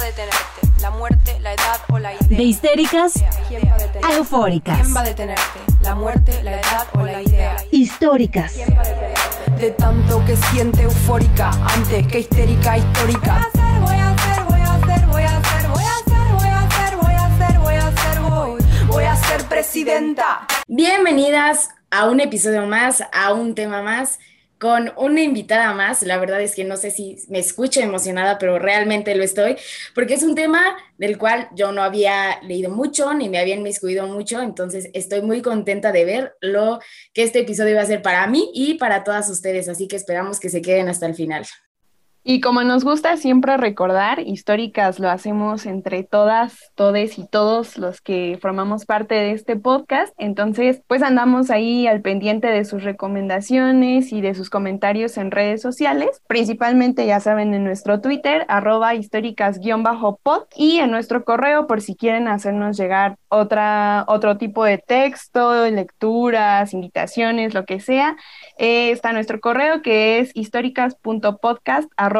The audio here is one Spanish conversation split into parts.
va a detenerte? ¿La muerte, la edad o la idea? De histéricas ¿Quién va a eufóricas. ¿Quién va a detenerte? ¿La muerte, la edad o la idea? Históricas. De tanto que siente eufórica antes que histérica histórica. Voy a hacer, voy a hacer, voy a hacer, voy a hacer, voy a hacer, voy a hacer, voy a hacer, voy, voy a ser presidenta. Bienvenidas a un episodio más, a un tema más, con una invitada más. La verdad es que no sé si me escucho emocionada, pero realmente lo estoy, porque es un tema del cual yo no había leído mucho ni me había inmiscuido mucho, entonces estoy muy contenta de ver lo que este episodio va a ser para mí y para todas ustedes, así que esperamos que se queden hasta el final. Y como nos gusta siempre recordar, históricas lo hacemos entre todas, todes y todos los que formamos parte de este podcast. Entonces, pues andamos ahí al pendiente de sus recomendaciones y de sus comentarios en redes sociales, principalmente ya saben en nuestro Twitter, arroba históricas-pod y en nuestro correo por si quieren hacernos llegar otra, otro tipo de texto, lecturas, invitaciones, lo que sea. Eh, está nuestro correo que es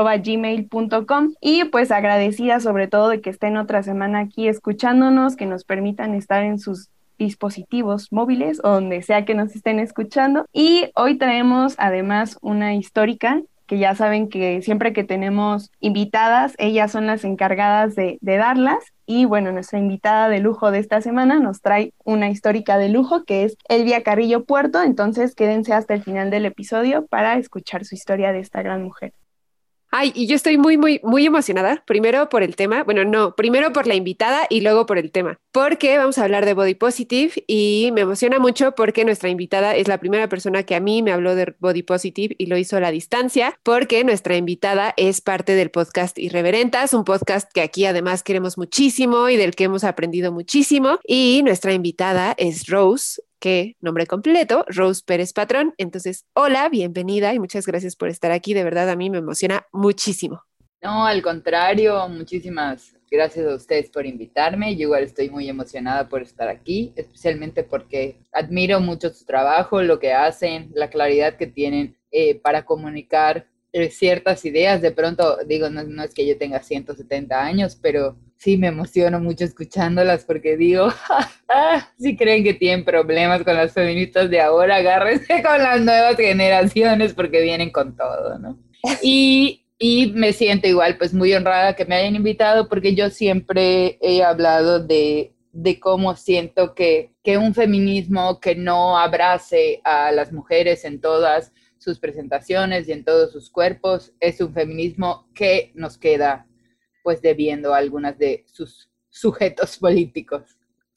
históricas.podcast.gmail.com y pues agradecida sobre todo de que estén otra semana aquí escuchándonos, que nos permitan estar en sus dispositivos móviles o donde sea que nos estén escuchando. Y hoy traemos además una histórica que ya saben que siempre que tenemos invitadas, ellas son las encargadas de, de, darlas. Y bueno, nuestra invitada de lujo de esta semana nos trae una histórica de lujo que es Elvia Carrillo Puerto. Entonces quédense hasta el final del episodio para escuchar su historia de esta gran mujer. Ay, y yo estoy muy, muy, muy emocionada. Primero por el tema, bueno, no, primero por la invitada y luego por el tema, porque vamos a hablar de Body Positive y me emociona mucho porque nuestra invitada es la primera persona que a mí me habló de Body Positive y lo hizo a la distancia, porque nuestra invitada es parte del podcast Irreverentas, un podcast que aquí además queremos muchísimo y del que hemos aprendido muchísimo. Y nuestra invitada es Rose, que nombre completo, Rose Pérez Patrón. Entonces, hola, bienvenida y muchas gracias por estar aquí. De verdad, a mí me emociona muchísimo. No, al contrario, muchísimas gracias a ustedes por invitarme. Yo igual estoy muy emocionada por estar aquí, especialmente porque admiro mucho su trabajo, lo que hacen, la claridad que tienen eh, para comunicar ciertas ideas. De pronto, digo, no, no es que yo tenga 170 años, pero sí me emociono mucho escuchándolas porque digo, si creen que tienen problemas con las feministas de ahora, agárrense con las nuevas generaciones porque vienen con todo, ¿no? Y, y me siento igual, pues muy honrada que me hayan invitado porque yo siempre he hablado de, de cómo siento que, que un feminismo que no abrace a las mujeres en todas sus presentaciones y en todos sus cuerpos es un feminismo que nos queda pues debiendo a algunas de sus sujetos políticos.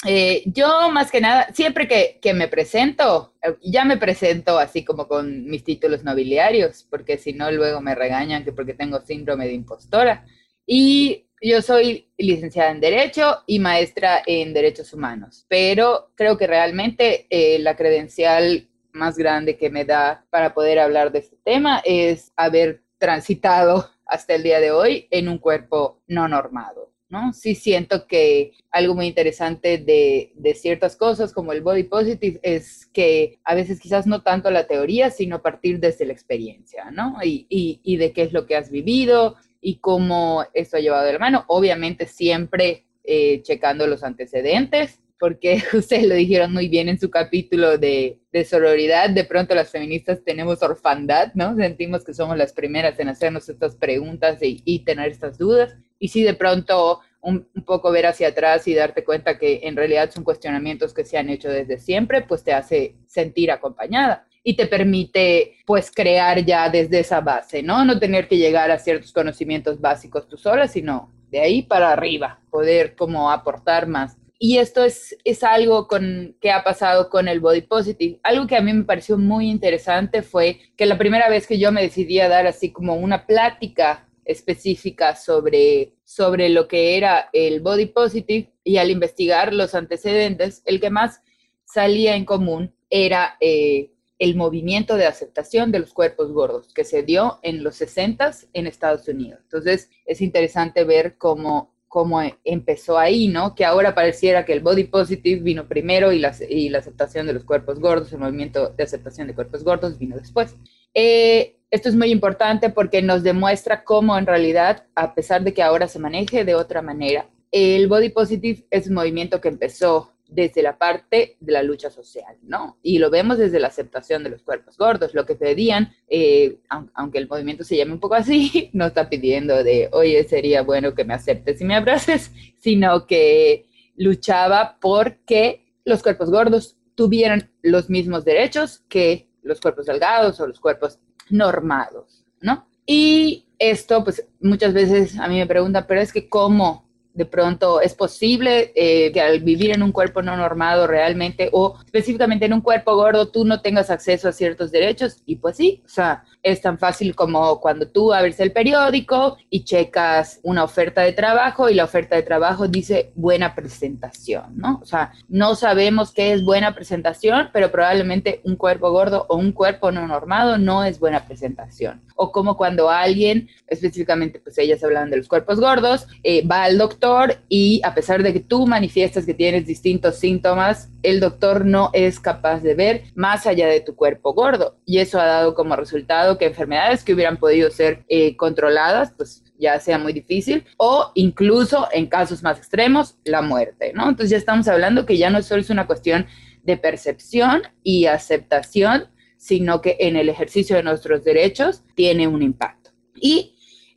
Eh, yo más que nada, siempre que, que, me presento, ya me presento así como con mis títulos nobiliarios, porque si no luego me regañan que porque tengo síndrome de impostora. Y yo soy licenciada en Derecho y maestra en Derechos Humanos, pero creo que realmente eh, la credencial más grande que me da para poder hablar de este tema es haber transitado hasta el día de hoy en un cuerpo no normado. ¿no? Sí siento que algo muy interesante de, de, ciertas cosas como el body positive es que a veces quizás no tanto la teoría, sino partir desde la experiencia, ¿no? Y, y, y de qué es lo que has vivido y cómo esto ha llevado de la mano. Obviamente siempre eh, checando los antecedentes, porque ustedes lo dijeron muy bien en su capítulo de, de, sororidad, de pronto las feministas tenemos orfandad, ¿no? Sentimos que somos las primeras en hacernos estas preguntas y, y tener estas dudas. Y sí, de pronto un, un, poco ver hacia atrás y darte cuenta que en realidad son cuestionamientos que se han hecho desde siempre, pues te hace sentir acompañada y te permite pues crear ya desde esa base, ¿no? No tener que llegar a ciertos conocimientos básicos tú sola, sino de ahí para arriba, poder como aportar más y esto es, es algo con, que ha pasado con el body positive. Algo que a mí me pareció muy interesante fue que la primera vez que yo me decidí a dar así como una plática específica sobre, sobre lo que era el body positive y al investigar los antecedentes, el que más salía en común era eh, el movimiento de aceptación de los cuerpos gordos que se dio en los 60 en Estados Unidos. Entonces es interesante ver cómo cómo empezó ahí, ¿no? Que ahora pareciera que el body positive vino primero y la, y la aceptación de los cuerpos gordos, el movimiento de aceptación de cuerpos gordos vino después. Eh, esto es muy importante porque nos demuestra cómo en realidad, a pesar de que ahora se maneje de otra manera, el body positive es un movimiento que empezó desde la parte de la lucha social, ¿no? Y lo vemos desde la aceptación de los cuerpos gordos. Lo que pedían, eh, aunque el movimiento se llame un poco así, no está pidiendo de, oye, sería bueno que me aceptes y me abraces, sino que luchaba porque los cuerpos gordos tuvieran los mismos derechos que los cuerpos delgados o los cuerpos normados, ¿no? Y esto, pues muchas veces a mí me preguntan, pero es que cómo de pronto es posible eh, que al vivir en un cuerpo no normado realmente o específicamente en un cuerpo gordo tú no tengas acceso a ciertos derechos y pues sí, o sea, es tan fácil como cuando tú abres el periódico y checas una oferta de trabajo y la oferta de trabajo dice buena presentación, ¿no? O sea, no sabemos qué es buena presentación, pero probablemente un cuerpo gordo o un cuerpo no normado no es buena presentación. O como cuando alguien, específicamente pues ellas hablan de los cuerpos gordos, eh, va al doctor y a pesar de que tú manifiestas que tienes distintos síntomas, el doctor no es capaz de ver más allá de tu cuerpo gordo. Y eso ha dado como resultado que enfermedades que hubieran podido ser eh, controladas, pues ya sea muy difícil, o incluso en casos más extremos, la muerte, ¿no? Entonces ya estamos hablando que ya no solo es una cuestión de percepción y aceptación, sino que en el ejercicio de nuestros derechos tiene un impacto. Y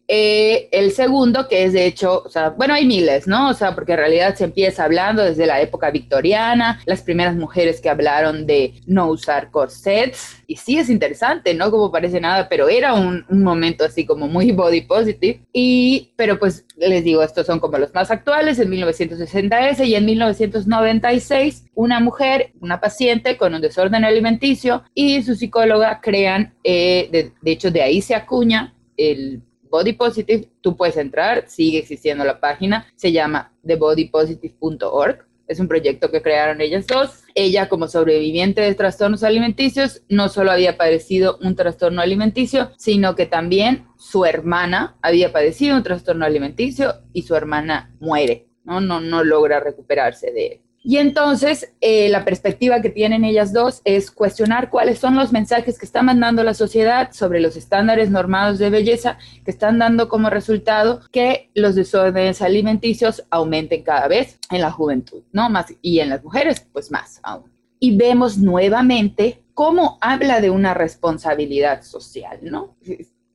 eh, el segundo, que es de hecho, o sea, bueno, hay miles, ¿no? O sea, porque en realidad se empieza hablando desde la época victoriana, las primeras mujeres que hablaron de no usar corsets, y sí es interesante, ¿no? Como parece nada, pero era un, un momento así como muy body positive, y, pero pues les digo, estos son como los más actuales, en 1960 ese, y en 1996 una mujer, una paciente con un desorden alimenticio y su psicóloga crean, eh, de, de hecho de ahí se acuña el Body Positive, tú puedes entrar, sigue existiendo la página, se llama thebodypositive.org. Es un proyecto que crearon ellas dos. Ella, como sobreviviente de trastornos alimenticios, no solo había padecido un trastorno alimenticio, sino que también su hermana había padecido un trastorno alimenticio y su hermana muere, ¿no? No, no logra recuperarse de él. Y entonces eh, la perspectiva que tienen ellas dos es cuestionar cuáles son los mensajes que está mandando la sociedad sobre los estándares normados de belleza que están dando como resultado que los desórdenes alimenticios aumenten cada vez en la juventud, ¿no? Más, y en las mujeres, pues más aún. Y vemos nuevamente cómo habla de una responsabilidad social, ¿no?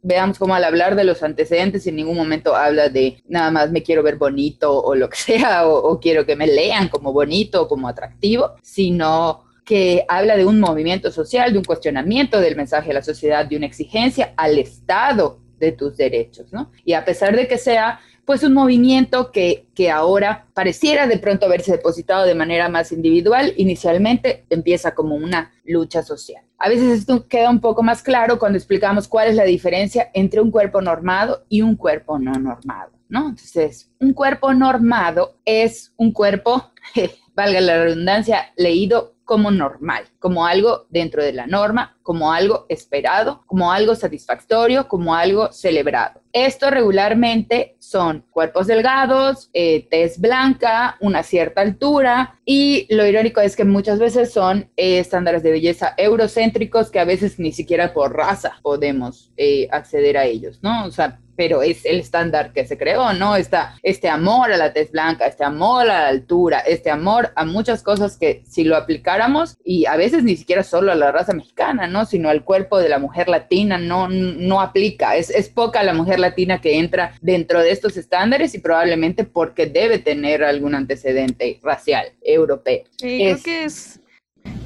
Veamos cómo al hablar de los antecedentes en ningún momento habla de nada más me quiero ver bonito o lo que sea, o, quiero que me lean como bonito o como atractivo, sino que habla de un movimiento social, de un cuestionamiento del mensaje de la sociedad, de una exigencia al Estado de tus derechos, ¿no? Y a pesar de que sea pues un movimiento que, que ahora pareciera de pronto haberse depositado de manera más individual, inicialmente empieza como una lucha social. A veces esto queda un poco más claro cuando explicamos cuál es la diferencia entre un cuerpo normado y un cuerpo no normado, ¿no? Entonces, un cuerpo normado es un cuerpo, valga la redundancia, leído como normal, como algo dentro de la norma, como algo esperado, como algo satisfactorio, como algo celebrado. Esto regularmente son cuerpos delgados, eh, tez blanca, una cierta altura y lo irónico es que muchas veces son eh, estándares de belleza eurocéntricos que a veces ni siquiera por raza podemos eh, acceder a ellos, ¿no? O sea, pero es el estándar que se creó, ¿no? Está este amor a la tez blanca, este amor a la altura, este amor a muchas cosas que si lo aplicáramos, y a veces ni siquiera solo a la raza mexicana, ¿no? Sino al cuerpo de la mujer latina, no, no aplica. Es, es poca la mujer latina que entra dentro de estos estándares y probablemente porque debe tener algún antecedente racial europeo. Sí, creo que es,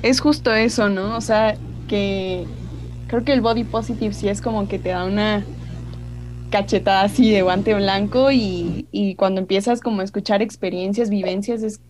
es justo eso, ¿no? O sea, que creo que el body positive sí es como que te da una cachetada así de guante blanco y, cuando empiezas como a escuchar experiencias, vivencias, es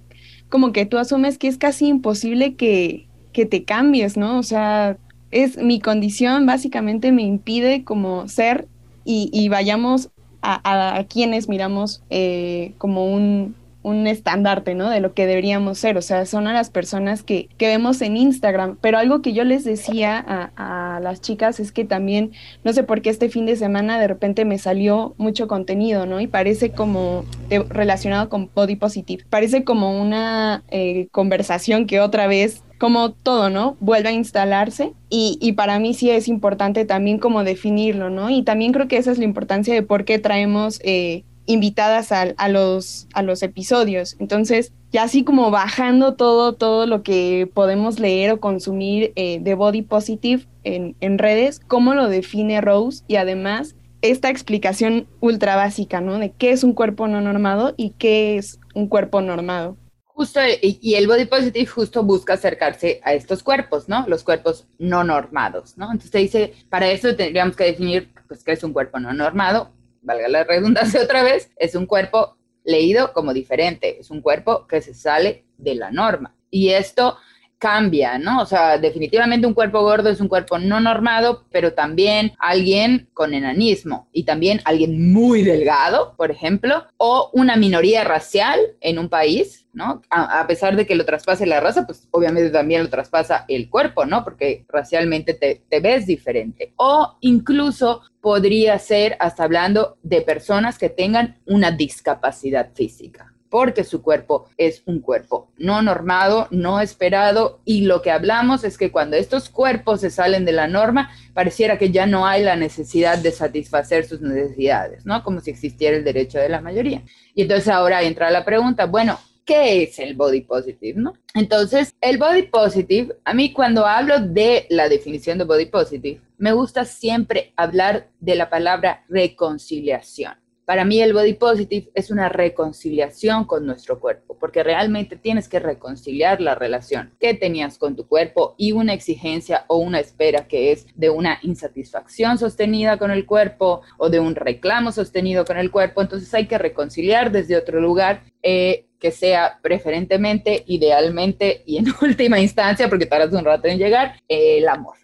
como que tú asumes que es casi imposible que, te cambies, ¿no? O sea, es mi condición básicamente me impide como ser y, vayamos a, a, quienes miramos eh, como un, un estandarte, ¿no? De lo que deberíamos ser, o sea, son a las personas que, que vemos en Instagram, pero algo que yo les decía a, las chicas es que también, no sé por qué este fin de semana de repente me salió mucho contenido, ¿no? Y parece como relacionado con Body Positive, parece como una eh, conversación que otra vez como todo, ¿no? Vuelve a instalarse y, y, para mí sí es importante también como definirlo, ¿no? Y también creo que esa es la importancia de por qué traemos eh, invitadas a, a, los, a los episodios. Entonces, ya así como bajando todo, todo lo que podemos leer o consumir eh, de Body Positive en, en redes, cómo lo define Rose y además esta explicación ultra básica, ¿no? De qué es un cuerpo no normado y qué es un cuerpo normado. Justo, y, el body positive justo busca acercarse a estos cuerpos, ¿no? Los cuerpos no normados, ¿no? Entonces dice, para eso tendríamos que definir, pues, qué es un cuerpo no normado, valga la redundancia otra vez, es un cuerpo leído como diferente, es un cuerpo que se sale de la norma. Y esto cambia, ¿no? O sea, definitivamente un cuerpo gordo es un cuerpo no normado, pero también alguien con enanismo y también alguien muy delgado, por ejemplo, o una minoría racial en un país, ¿no? A, pesar de que lo traspase la raza, pues obviamente también lo traspasa el cuerpo, ¿no? Porque racialmente te, te ves diferente. O incluso podría ser hasta hablando de personas que tengan una discapacidad física porque su cuerpo es un cuerpo no normado, no esperado, y lo que hablamos es que cuando estos cuerpos se salen de la norma, pareciera que ya no hay la necesidad de satisfacer sus necesidades, ¿no? Como si existiera el derecho de la mayoría. Y entonces ahora entra la pregunta, bueno, ¿qué es el body positive, no? Entonces, el body positive, a mí cuando hablo de la definición de body positive, me gusta siempre hablar de la palabra reconciliación. Para mí el body positive es una reconciliación con nuestro cuerpo, porque realmente tienes que reconciliar la relación que tenías con tu cuerpo y una exigencia o una espera que es de una insatisfacción sostenida con el cuerpo o de un reclamo sostenido con el cuerpo. Entonces hay que reconciliar desde otro lugar. Eh, que sea preferentemente, idealmente y en última instancia, porque tardas un rato en llegar, el amor.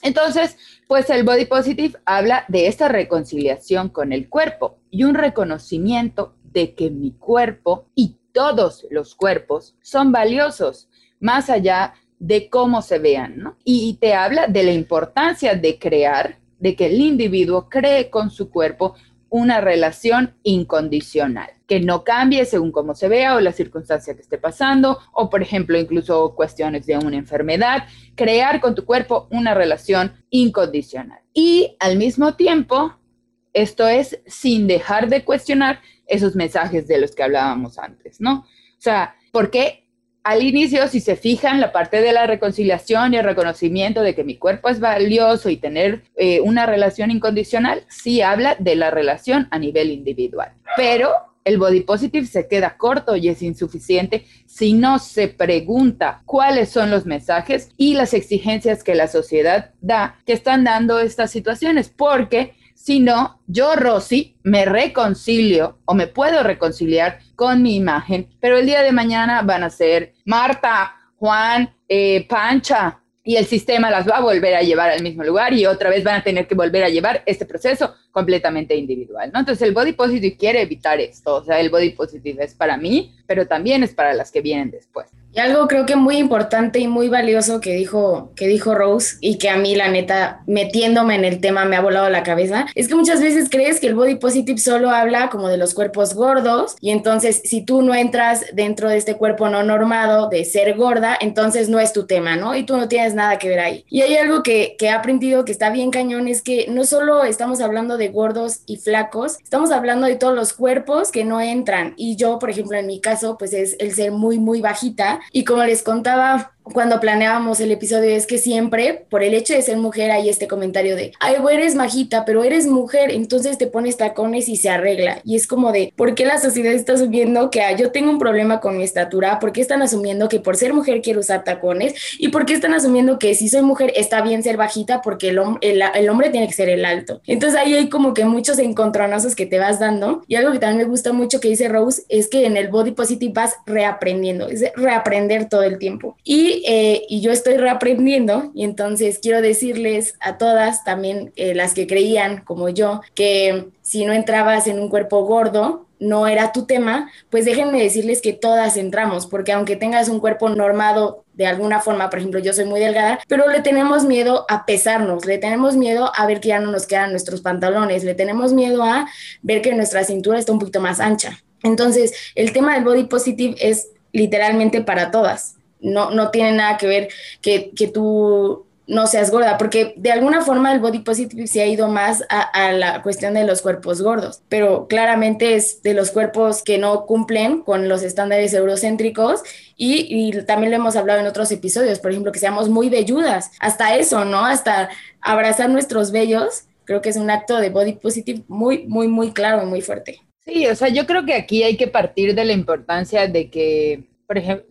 Entonces, pues el body positive habla de esta reconciliación con el cuerpo y un reconocimiento de que mi cuerpo y todos los cuerpos son valiosos, más allá de cómo se vean. Y te habla de la importancia de crear, de que el individuo cree con su cuerpo una relación incondicional, que no cambie según cómo se vea o la circunstancia que esté pasando, o por ejemplo incluso cuestiones de una enfermedad, crear con tu cuerpo una relación incondicional. Y al mismo tiempo, esto es sin dejar de cuestionar esos mensajes de los que hablábamos antes, ¿no? O sea, ¿por qué al inicio, si se fijan, la parte de la reconciliación y el reconocimiento de que mi cuerpo es valioso y tener eh, una relación incondicional, sí habla de la relación a nivel individual. Pero el body positive se queda corto y es insuficiente si no se pregunta cuáles son los mensajes y las exigencias que la sociedad da que están dando estas situaciones, porque sino yo, Rosy, me reconcilio o me puedo reconciliar con mi imagen, pero el día de mañana van a ser Marta, Juan, eh, Pancha, y el sistema las va a volver a llevar al mismo lugar y otra vez van a tener que volver a llevar este proceso completamente individual, ¿no? Entonces el body positive quiere evitar esto, o sea, el body positive es para mí, pero también es para las que vienen después. Y algo creo que muy importante y muy valioso que dijo, que dijo Rose y que a mí la neta metiéndome en el tema me ha volado la cabeza, es que muchas veces crees que el body positive solo habla como de los cuerpos gordos y entonces si tú no entras dentro de este cuerpo no normado de ser gorda, entonces no es tu tema, ¿no? Y tú no tienes nada que ver ahí. Y hay algo que, que he aprendido que está bien cañón, es que no solo estamos hablando de gordos y flacos, estamos hablando de todos los cuerpos que no entran. Y yo, por ejemplo, en mi caso, pues es el ser muy, muy bajita y como les contaba cuando planeábamos el episodio es que siempre, por el hecho de ser mujer, hay este comentario de, ay, eres majita, pero eres mujer, entonces te pones tacones y se arregla. Y es como de, ¿por qué la sociedad está asumiendo que ah, yo tengo un problema con mi estatura? ¿Por qué están asumiendo que por ser mujer quiero usar tacones? ¿Y por qué están asumiendo que si soy mujer está bien ser bajita porque el, el, hombre tiene que ser el alto? Entonces ahí hay como que muchos encontronazos que te vas dando. Y algo que también me gusta mucho que dice Rose es que en el body positive vas reaprendiendo, es reaprender todo el tiempo. Y eh, y, yo estoy reaprendiendo y entonces quiero decirles a todas, también eh, las que creían como yo, que si no entrabas en un cuerpo gordo, no era tu tema, pues déjenme decirles que todas entramos, porque aunque tengas un cuerpo normado de alguna forma, por ejemplo, yo soy muy delgada, pero le tenemos miedo a pesarnos, le tenemos miedo a ver que ya no nos quedan nuestros pantalones, le tenemos miedo a ver que nuestra cintura está un poquito más ancha. Entonces, el tema del body positive es literalmente para todas no, no tiene nada que ver que, que tú no seas gorda, porque de alguna forma el body positive se ha ido más a, la cuestión de los cuerpos gordos, pero claramente es de los cuerpos que no cumplen con los estándares eurocéntricos y, también lo hemos hablado en otros episodios, por ejemplo, que seamos muy velludas, hasta eso, ¿no? Hasta abrazar nuestros vellos, creo que es un acto de body positive muy, muy, muy claro y muy fuerte. Sí, o sea, yo creo que aquí hay que partir de la importancia de que, por ejemplo,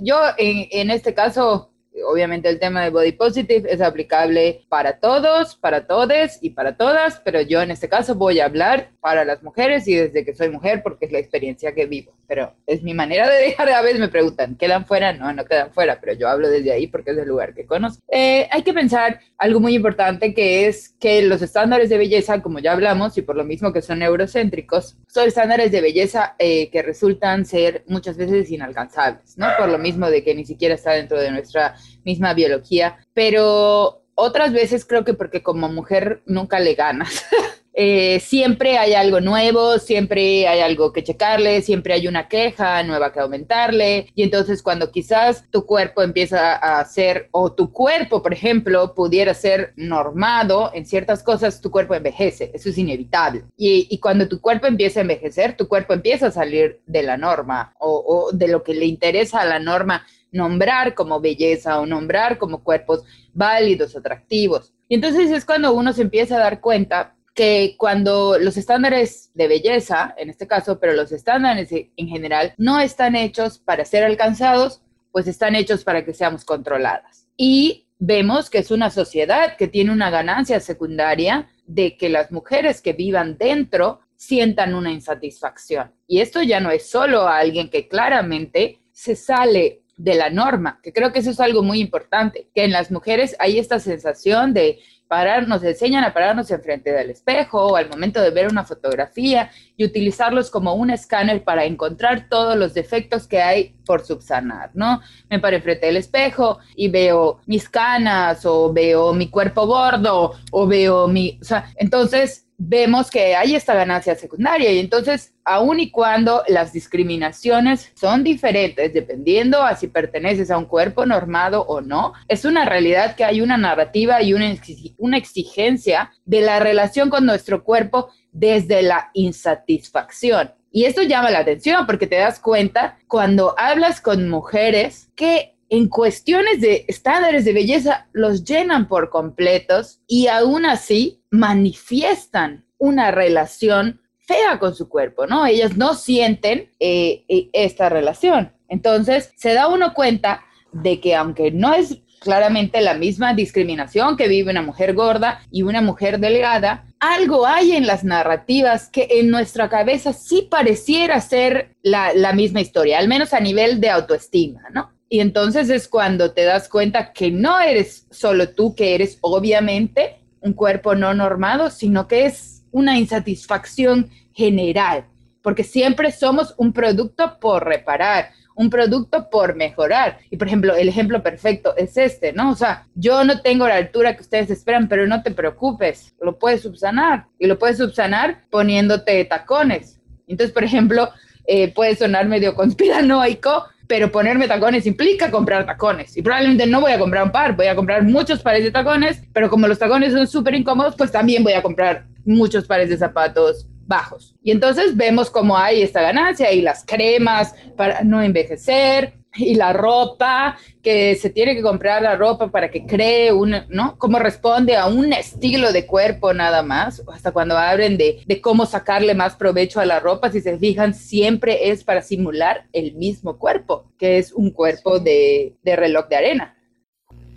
yo en, en este caso obviamente el tema de body positive es aplicable para todos, para todes y para todas, pero yo en este caso voy a hablar para las mujeres y desde que soy mujer porque es la experiencia que vivo, pero es mi manera de dejar, a veces me preguntan, ¿quedan fuera? No, no quedan fuera, pero yo hablo desde ahí porque es el lugar que conozco. Eh, hay que pensar algo muy importante que es que los estándares de belleza, como ya hablamos, y por lo mismo que son eurocéntricos, son estándares de belleza eh, que resultan ser muchas veces inalcanzables, ¿no? Por lo mismo de que ni siquiera está dentro de nuestra misma biología, pero otras veces creo que porque como mujer nunca le ganas. Eh, siempre hay algo nuevo, siempre hay algo que checarle, siempre hay una queja nueva que aumentarle. Y entonces cuando quizás tu cuerpo empieza a ser, o tu cuerpo, por ejemplo, pudiera ser normado en ciertas cosas, tu cuerpo envejece. Eso es inevitable. Y, cuando tu cuerpo empieza a envejecer, tu cuerpo empieza a salir de la norma o, o de lo que le interesa a la norma nombrar como belleza o nombrar como cuerpos válidos, atractivos. Y entonces es cuando uno se empieza a dar cuenta que cuando los estándares de belleza, en este caso, pero los estándares en general, no están hechos para ser alcanzados, pues están hechos para que seamos controladas. Y vemos que es una sociedad que tiene una ganancia secundaria de que las mujeres que vivan dentro sientan una insatisfacción. Y esto ya no es solo alguien que claramente se sale de la norma, que creo que eso es algo muy importante, que en las mujeres hay esta sensación de parar, nos enseñan a pararnos enfrente del espejo o al momento de ver una fotografía y utilizarlos como un escáner para encontrar todos los defectos que hay por subsanar, ¿no? Me paro enfrente del espejo y veo mis canas o veo mi cuerpo gordo o veo mi, o sea, entonces vemos que hay esta ganancia secundaria y entonces, aun y cuando las discriminaciones son diferentes dependiendo a si perteneces a un cuerpo normado o no, es una realidad que hay una narrativa y una, una exigencia de la relación con nuestro cuerpo desde la insatisfacción. Y esto llama la atención porque te das cuenta cuando hablas con mujeres que en cuestiones de estándares de belleza los llenan por completos y aún así manifiestan una relación fea con su cuerpo, ¿no? Ellas no sienten eh, eh, esta relación. Entonces, se da uno cuenta de que aunque no es claramente la misma discriminación que vive una mujer gorda y una mujer delgada, algo hay en las narrativas que en nuestra cabeza sí pareciera ser la, la misma historia, al menos a nivel de autoestima, ¿no? Y entonces es cuando te das cuenta que no eres solo tú, que eres obviamente un cuerpo no normado, sino que es una insatisfacción general, porque siempre somos un producto por reparar, un producto por mejorar. Y por ejemplo, el ejemplo perfecto es este, ¿no? O sea, yo no tengo la altura que ustedes esperan, pero no te preocupes, lo puedes subsanar y lo puedes subsanar poniéndote tacones. Entonces, por ejemplo, eh, puede sonar medio conspiranoico, pero ponerme tacones implica comprar tacones. Y probablemente no voy a comprar un par, voy a comprar muchos pares de tacones, pero como los tacones son súper incómodos, pues también voy a comprar muchos pares de zapatos bajos. Y entonces vemos cómo hay esta ganancia y las cremas para no envejecer, y la ropa, que se tiene que comprar la ropa para que cree un, ¿no? Cómo responde a un estilo de cuerpo nada más, hasta cuando hablen de, de cómo sacarle más provecho a la ropa, si se fijan, siempre es para simular el mismo cuerpo, que es un cuerpo de, de reloj de arena.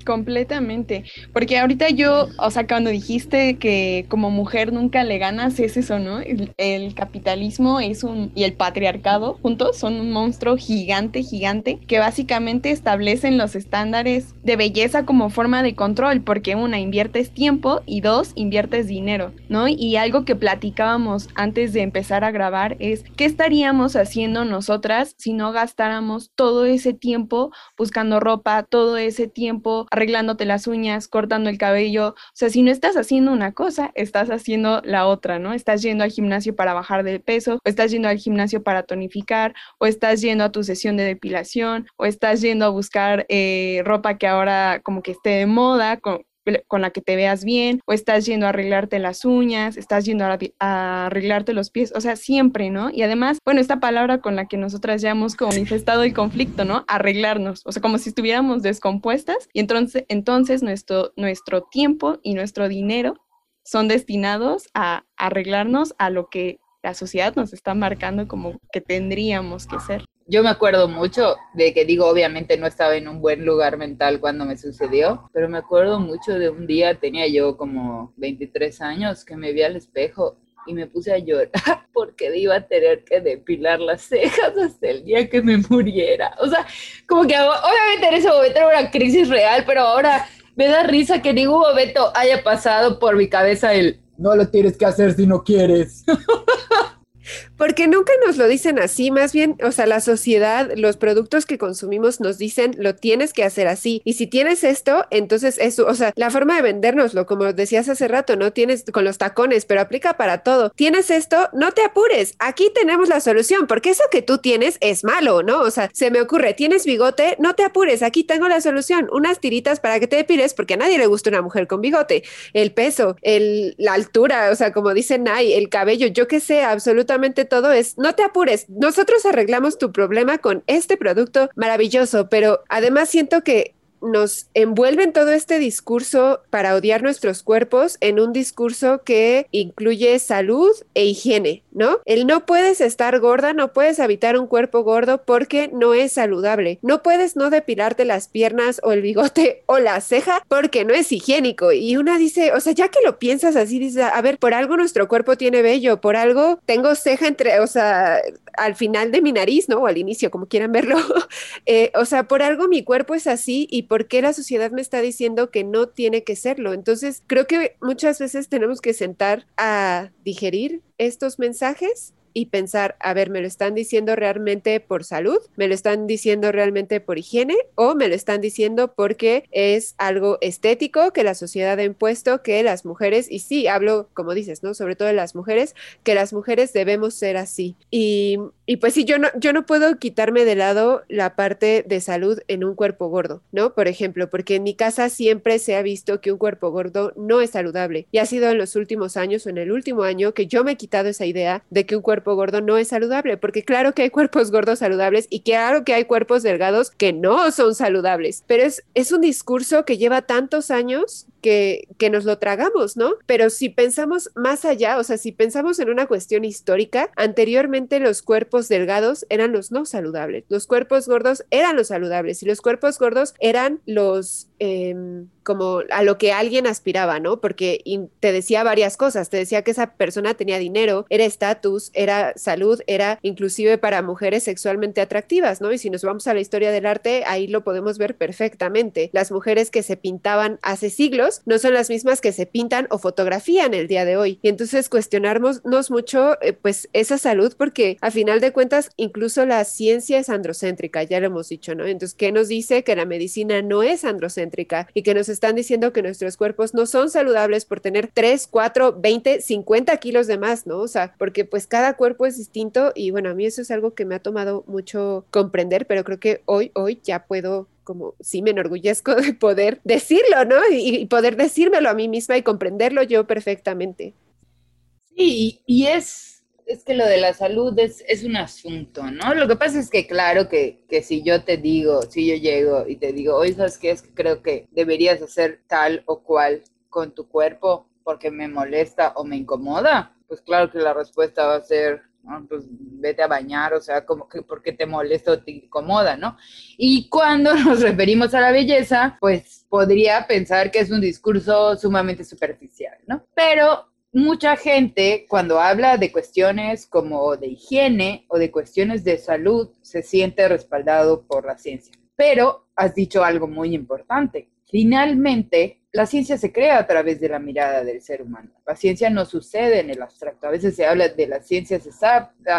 Completamente, porque ahorita yo, o sea, cuando dijiste que como mujer nunca le ganas, es eso, ¿no? El, capitalismo es un, y el patriarcado juntos son un monstruo gigante, gigante, que básicamente establecen los estándares de belleza como forma de control, porque una, inviertes tiempo y dos, inviertes dinero, ¿no? Y algo que platicábamos antes de empezar a grabar es, ¿qué estaríamos haciendo nosotras si no gastáramos todo ese tiempo buscando ropa, todo ese tiempo arreglándote las uñas, cortando el cabello. O sea, si no estás haciendo una cosa, estás haciendo la otra, ¿no? Estás yendo al gimnasio para bajar de peso, o estás yendo al gimnasio para tonificar, o estás yendo a tu sesión de depilación, o estás yendo a buscar eh, ropa que ahora como que esté de moda, con, con la que te veas bien, o estás yendo a arreglarte las uñas, estás yendo a, arreglarte los pies, o sea, siempre, ¿no? Y además, bueno, esta palabra con la que nosotras ya hemos manifestado el conflicto, ¿no? Arreglarnos, o sea, como si estuviéramos descompuestas y entonces, entonces nuestro, nuestro tiempo y nuestro dinero son destinados a arreglarnos a lo que la sociedad nos está marcando como que tendríamos que ser yo me acuerdo mucho de que digo, obviamente no estaba en un buen lugar mental cuando me sucedió, pero me acuerdo mucho de un día, tenía yo como 23 años, que me vi al espejo y me puse a llorar porque iba a tener que depilar las cejas hasta el día que me muriera. O sea, como que obviamente en ese momento era una crisis real, pero ahora me da risa que ningún momento haya pasado por mi cabeza el no lo tienes que hacer si no quieres. Porque nunca nos lo dicen así, más bien, o sea, la sociedad, los productos que consumimos nos dicen, lo tienes que hacer así. Y si tienes esto, entonces eso, o sea, la forma de vendérnoslo, como decías hace rato, no tienes con los tacones, pero aplica para todo. Tienes esto, no te apures, aquí tenemos la solución, porque eso que tú tienes es malo, ¿no? O sea, se me ocurre, tienes bigote, no te apures, aquí tengo la solución, unas tiritas para que te depiles, porque a nadie le gusta una mujer con bigote. El peso, el, la altura, o sea, como dicen ahí, el cabello, yo qué sé, absolutamente todo es, no te apures, nosotros arreglamos tu problema con este producto maravilloso, pero además siento que nos envuelven todo este discurso para odiar nuestros cuerpos en un discurso que incluye salud e higiene, ¿no? El no puedes estar gorda, no puedes habitar un cuerpo gordo porque no es saludable. No puedes no depilarte las piernas o el bigote o la ceja porque no es higiénico. Y una dice, o sea, ya que lo piensas así, dice, a ver, por algo nuestro cuerpo tiene vello, por algo tengo ceja entre, o sea, al final de mi nariz, ¿no? O al inicio, como quieran verlo. Eh, o sea, por algo mi cuerpo es así y por qué la sociedad me está diciendo que no tiene que serlo. Entonces, creo que muchas veces tenemos que sentar a digerir estos mensajes y pensar, a ver, ¿me lo están diciendo realmente por salud? ¿Me lo están diciendo realmente por higiene? ¿O me lo están diciendo porque es algo estético que la sociedad ha impuesto que las mujeres, y sí, hablo como dices, ¿no? Sobre todo de las mujeres, que las mujeres debemos ser así. Y, y pues sí, yo no, yo no puedo quitarme de lado la parte de salud en un cuerpo gordo, ¿no? Por ejemplo, porque en mi casa siempre se ha visto que un cuerpo gordo no es saludable. Y ha sido en los últimos años o en el último año que yo me he quitado esa idea de que un cuerpo gordo no es saludable, porque claro que hay cuerpos gordos saludables y claro que hay cuerpos delgados que no son saludables, pero es, es un discurso que lleva tantos años que, nos lo tragamos, ¿no? Pero si pensamos más allá, o sea, si pensamos en una cuestión histórica, anteriormente los cuerpos delgados eran los no saludables, los cuerpos gordos eran los saludables y los cuerpos gordos eran los... Em, como a lo que alguien aspiraba, ¿no? Porque te decía varias cosas, te decía que esa persona tenía dinero, era estatus, era salud, era inclusive para mujeres sexualmente atractivas, ¿no? Y si nos vamos a la historia del arte, ahí lo podemos ver perfectamente. Las mujeres que se pintaban hace siglos no son las mismas que se pintan o fotografían el día de hoy. Y entonces cuestionarnos mucho eh, pues esa salud porque a final de cuentas incluso la ciencia es androcéntrica, ya lo hemos dicho, ¿no? Entonces, ¿qué nos dice que la medicina no es androcéntrica y que nos están diciendo que nuestros cuerpos no son saludables por tener 3, 4, 20, 50 kilos de más, ¿no? O sea, porque pues cada cuerpo es distinto y bueno, a mí eso es algo que me ha tomado mucho comprender, pero creo que hoy, hoy ya puedo como sí me enorgullezco de poder decirlo, ¿no? Y, poder decírmelo a mí misma y comprenderlo yo perfectamente. Sí, y es, es que lo de la salud es, es un asunto, ¿no? Lo que pasa es que claro que, que si yo te digo, si yo llego y te digo, oye, ¿sabes qué? Es que creo que deberías hacer tal o cual con tu cuerpo porque me molesta o me incomoda, pues claro que la respuesta va a ser pues vete a bañar, o sea, como que porque te molesta o te incomoda, ¿no? Y cuando nos referimos a la belleza, pues podría pensar que es un discurso sumamente superficial, ¿no? Pero mucha gente cuando habla de cuestiones como de higiene o de cuestiones de salud se siente respaldado por la ciencia. Pero has dicho algo muy importante. Finalmente, la ciencia se crea a través de la mirada del ser humano. La ciencia no sucede en el abstracto. A veces se habla de las ciencias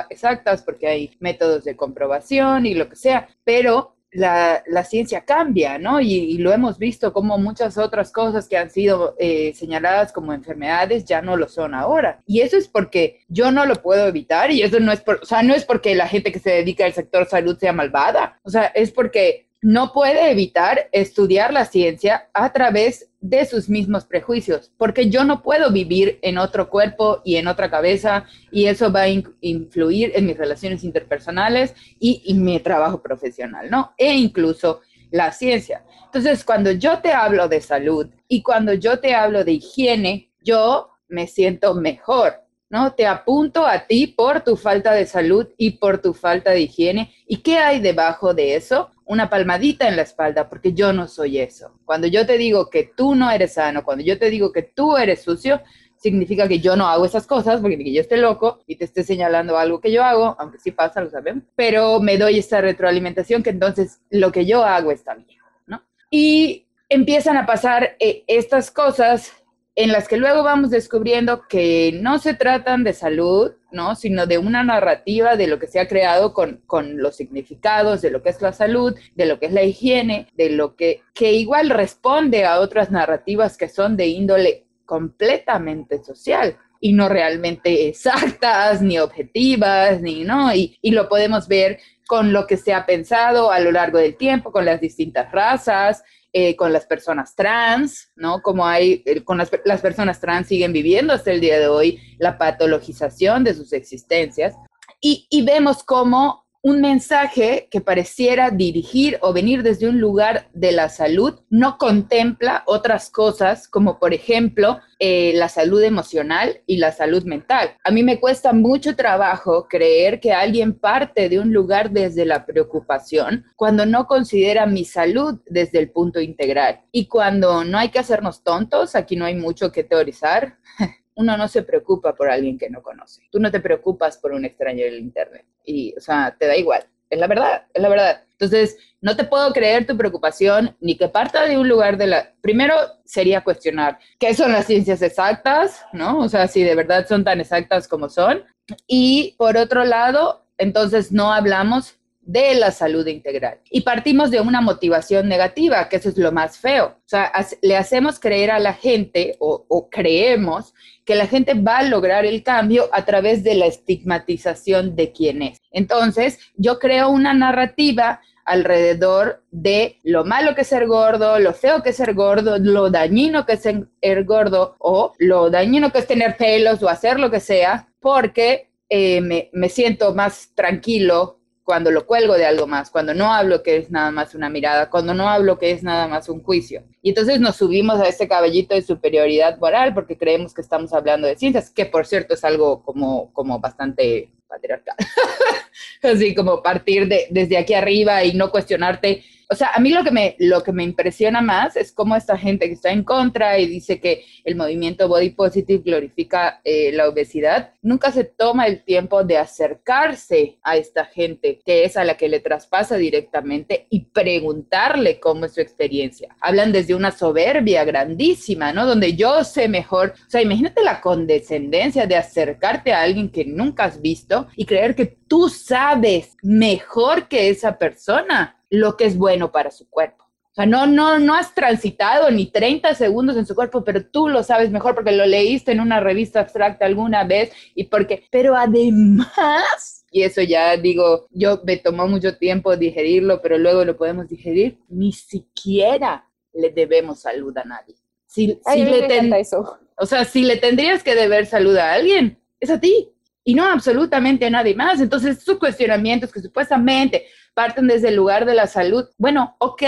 exactas porque hay métodos de comprobación y lo que sea, pero la, ciencia cambia, ¿no? Y, lo hemos visto como muchas otras cosas que han sido eh, señaladas como enfermedades ya no lo son ahora. Y eso es porque yo no lo puedo evitar y eso no es, por, o sea, no es porque la gente que se dedica al sector salud sea malvada, o sea, es porque no puede evitar estudiar la ciencia a través de sus mismos prejuicios, porque yo no puedo vivir en otro cuerpo y en otra cabeza y eso va a influir en mis relaciones interpersonales y, y mi trabajo profesional, ¿no? E incluso la ciencia. Entonces, cuando yo te hablo de salud y cuando yo te hablo de higiene, yo me siento mejor, ¿no? Te apunto a ti por tu falta de salud y por tu falta de higiene. ¿Y qué hay debajo de eso? Una palmadita en la espalda, porque yo no soy eso. Cuando yo te digo que tú no eres sano, cuando yo te digo que tú eres sucio, significa que yo no hago esas cosas porque yo esté loco y te esté señalando algo que yo hago, aunque sí pasa, lo sabemos, pero me doy esta retroalimentación que entonces lo que yo hago está bien, ¿no? Y empiezan a pasar eh, estas cosas en las que luego vamos descubriendo que no se tratan de salud, ¿no? sino de una narrativa de lo que se ha creado con, con, los significados de lo que es la salud, de lo que es la higiene, de lo que, que igual responde a otras narrativas que son de índole completamente social y no realmente exactas, ni objetivas, ni, ¿no? Y, y lo podemos ver con lo que se ha pensado a lo largo del tiempo, con las distintas razas, eh, con las personas trans, ¿no? Como hay, eh, con las, personas trans siguen viviendo hasta el día de hoy la patologización de sus existencias. Y vemos cómo un mensaje que pareciera dirigir o venir desde un lugar de la salud no contempla otras cosas como por ejemplo eh, la salud emocional y la salud mental. A mí me cuesta mucho trabajo creer que alguien parte de un lugar desde la preocupación cuando no considera mi salud desde el punto integral y cuando no hay que hacernos tontos, aquí no hay mucho que teorizar. uno no se preocupa por alguien que no conoce. Tú no te preocupas por un extraño del Internet. Y, o sea, te da igual. Es la verdad, es la verdad. Entonces, no te puedo creer tu preocupación ni que parta de un lugar de la... Primero sería cuestionar qué son las ciencias exactas, ¿no? O sea, si de verdad son tan exactas como son. Y por otro lado, entonces no hablamos de la salud integral. Y partimos de una motivación negativa, que eso es lo más feo. O sea, le hacemos creer a la gente o, creemos que la gente va a lograr el cambio a través de la estigmatización de quién es. Entonces, yo creo una narrativa alrededor de lo malo que es ser gordo, lo feo que es ser gordo, lo dañino que es ser gordo o lo dañino que es tener pelos o hacer lo que sea, porque eh, me, me siento más tranquilo cuando lo cuelgo de algo más, cuando no hablo que es nada más una mirada, cuando no hablo que es nada más un juicio. Y entonces nos subimos a ese caballito de superioridad moral porque creemos que estamos hablando de ciencias, que por cierto es algo como, como bastante patriarcal. Así como partir de, desde aquí arriba y no cuestionarte o sea, a mí lo que me, lo que me impresiona más es cómo esta gente que está en contra y dice que el movimiento body positive glorifica eh, la obesidad, nunca se toma el tiempo de acercarse a esta gente que es a la que le traspasa directamente y preguntarle cómo es su experiencia. Hablan desde una soberbia grandísima, ¿no? Donde yo sé mejor, o sea, imagínate la condescendencia de acercarte a alguien que nunca has visto y creer que tú sabes mejor que esa persona lo que es bueno para su cuerpo. O sea, no, no, no has transitado ni 30 segundos en su cuerpo, pero tú lo sabes mejor porque lo leíste en una revista abstracta alguna vez y porque, pero además, y eso ya digo, yo me tomó mucho tiempo digerirlo, pero luego lo podemos digerir, ni siquiera le debemos salud a nadie. Si, le eso. O sea, si le tendrías que deber salud a alguien, es a ti y no absolutamente a nadie más. Entonces, sus cuestionamientos que supuestamente parten desde el lugar de la salud. Bueno, ok,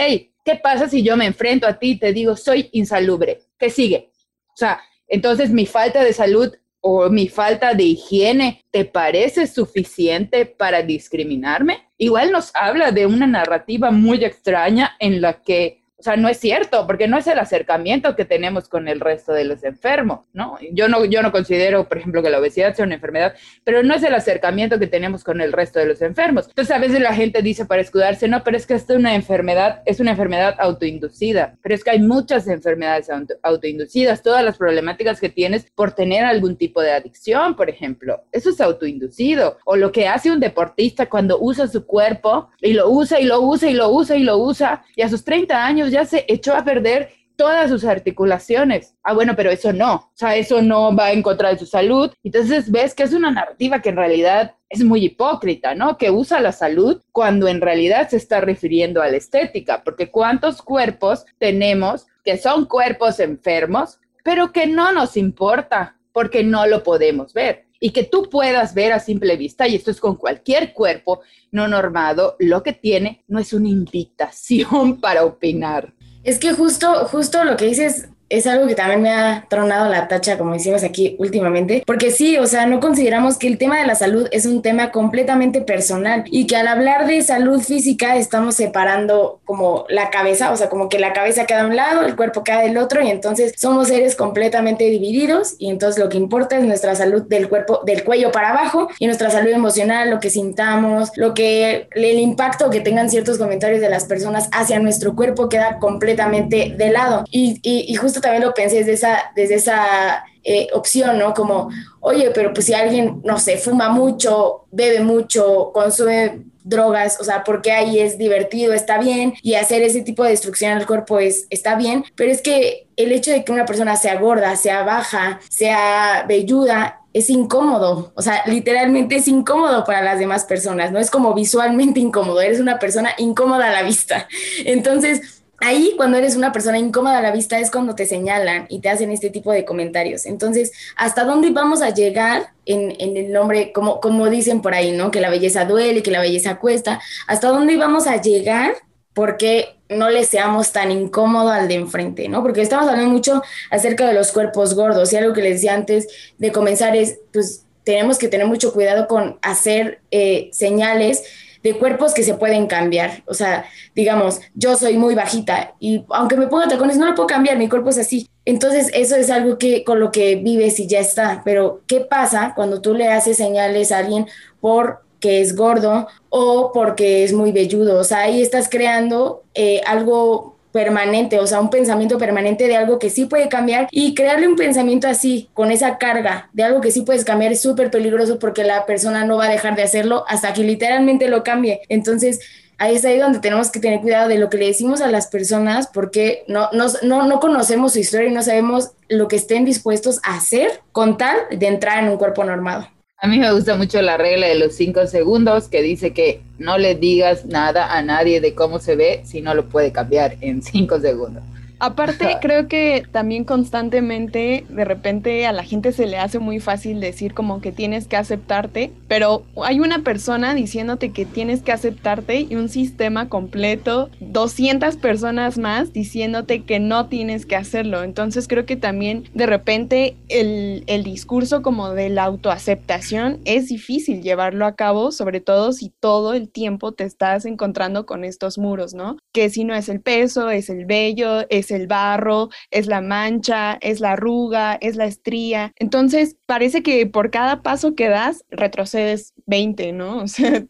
¿qué pasa si yo me enfrento a ti y te digo, soy insalubre? ¿Qué sigue? O sea, entonces mi falta de salud o mi falta de higiene te parece suficiente para discriminarme? Igual nos habla de una narrativa muy extraña en la que sea, no es cierto, porque no es el acercamiento que tenemos con el resto de los enfermos, ¿no? Yo no, yo no considero, por ejemplo, que la obesidad sea una enfermedad, pero no es el acercamiento que tenemos con el resto de los enfermos. Entonces, a veces la gente dice para escudarse, no, pero es que esta es una enfermedad, es una enfermedad autoinducida, pero es que hay muchas enfermedades autoinducidas, todas las problemáticas que tienes por tener algún tipo de adicción, por ejemplo, eso es autoinducido, o lo que hace un deportista cuando usa su cuerpo y lo usa y lo usa y lo usa y lo usa, y a sus 30 años ya se echó a perder todas sus articulaciones. Ah, bueno, pero eso no, o sea, eso no va en contra de su salud. Entonces ves que es una narrativa que en realidad es muy hipócrita, ¿no? Que usa la salud cuando en realidad se está refiriendo a la estética, porque cuántos cuerpos tenemos que son cuerpos enfermos, pero que no nos importa porque no lo podemos ver y que tú puedas ver a simple vista, y esto es con cualquier cuerpo no normado, lo que tiene no es una invitación para opinar. Es que justo, justo lo que dices es algo que también me ha tronado la tacha, como decimos aquí últimamente, porque sí, o sea, no consideramos que el tema de la salud es un tema completamente personal y que al hablar de salud física estamos separando como la cabeza, o sea, como que la cabeza queda a un lado, el cuerpo queda del otro y entonces somos seres completamente divididos y entonces lo que importa es nuestra salud del cuerpo, del cuello para abajo y nuestra salud emocional, lo que sintamos, lo que el impacto que tengan ciertos comentarios de las personas hacia nuestro cuerpo queda completamente de lado y, y, y justo también lo pensé desde esa, desde esa eh, opción, ¿no? Como, oye, pero pues si alguien, no sé, fuma mucho, bebe mucho, consume drogas, o sea, porque ahí es divertido, está bien, y hacer ese tipo de destrucción al cuerpo es, está bien, pero es que el hecho de que una persona sea gorda, sea baja, sea velluda, es incómodo, o sea, literalmente es incómodo para las demás personas, no es como visualmente incómodo, eres una persona incómoda a la vista. Entonces, ahí cuando eres una persona incómoda a la vista es cuando te señalan y te hacen este tipo de comentarios. Entonces, ¿hasta dónde vamos a llegar en, el nombre, como, como dicen por ahí, ¿no? Que la belleza duele, que la belleza cuesta. ¿Hasta dónde vamos a llegar? Porque no le seamos tan incómodo al de enfrente, ¿no? Porque estamos hablando mucho acerca de los cuerpos gordos y algo que les decía antes de comenzar es, pues tenemos que tener mucho cuidado con hacer eh, señales de cuerpos que se pueden cambiar. O sea, digamos, yo soy muy bajita y aunque me ponga tacones, no lo puedo cambiar, mi cuerpo es así. Entonces, eso es algo que con lo que vives y ya está. Pero, ¿qué pasa cuando tú le haces señales a alguien por que es gordo o porque es muy velludo? O sea, ahí estás creando eh, algo permanente, o sea, un pensamiento permanente de algo que sí puede cambiar y crearle un pensamiento así, con esa carga de algo que sí puedes cambiar es súper peligroso porque la persona no va a dejar de hacerlo hasta que literalmente lo cambie. Entonces, ahí es ahí donde tenemos que tener cuidado de lo que le decimos a las personas porque no, no, no, no conocemos su historia y no sabemos lo que estén dispuestos a hacer con tal de entrar en un cuerpo normado. A mí me gusta mucho la regla de los cinco segundos que dice que no le digas nada a nadie de cómo se ve si no lo puede cambiar en cinco segundos. Aparte, creo que también constantemente, de repente a la gente se le hace muy fácil decir como que tienes que aceptarte, pero hay una persona diciéndote que tienes que aceptarte y un sistema completo, 200 personas más diciéndote que no tienes que hacerlo. Entonces creo que también de repente el, el discurso como de la autoaceptación es difícil llevarlo a cabo, sobre todo si todo el tiempo te estás encontrando con estos muros, ¿no? Que si no es el peso, es el vello, es es el barro, es la mancha, es la arruga, es la estría. Entonces, parece que por cada paso que das, retrocedes 20, ¿no? O sea,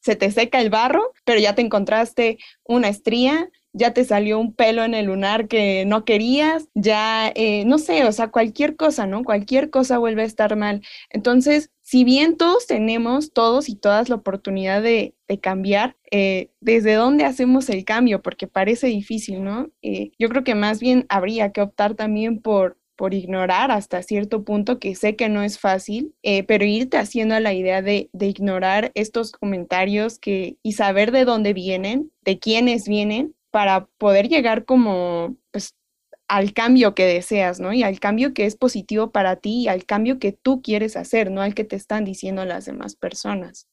se te seca el barro, pero ya te encontraste una estría, ya te salió un pelo en el lunar que no querías, ya, eh, no sé, o sea, cualquier cosa, ¿no? Cualquier cosa vuelve a estar mal. Entonces, si bien todos tenemos, todos y todas la oportunidad de, cambiar, eh, ¿desde dónde hacemos el cambio? Porque parece difícil, ¿no? Eh, yo creo que más bien habría que optar también por, por ignorar hasta cierto punto, que sé que no es fácil, eh, pero irte haciendo la idea de, de, ignorar estos comentarios que, y saber de dónde vienen, de quiénes vienen, para poder llegar como pues, al cambio que deseas, ¿no? Y al cambio que es positivo para ti y al cambio que tú quieres hacer, no al que te están diciendo las demás personas.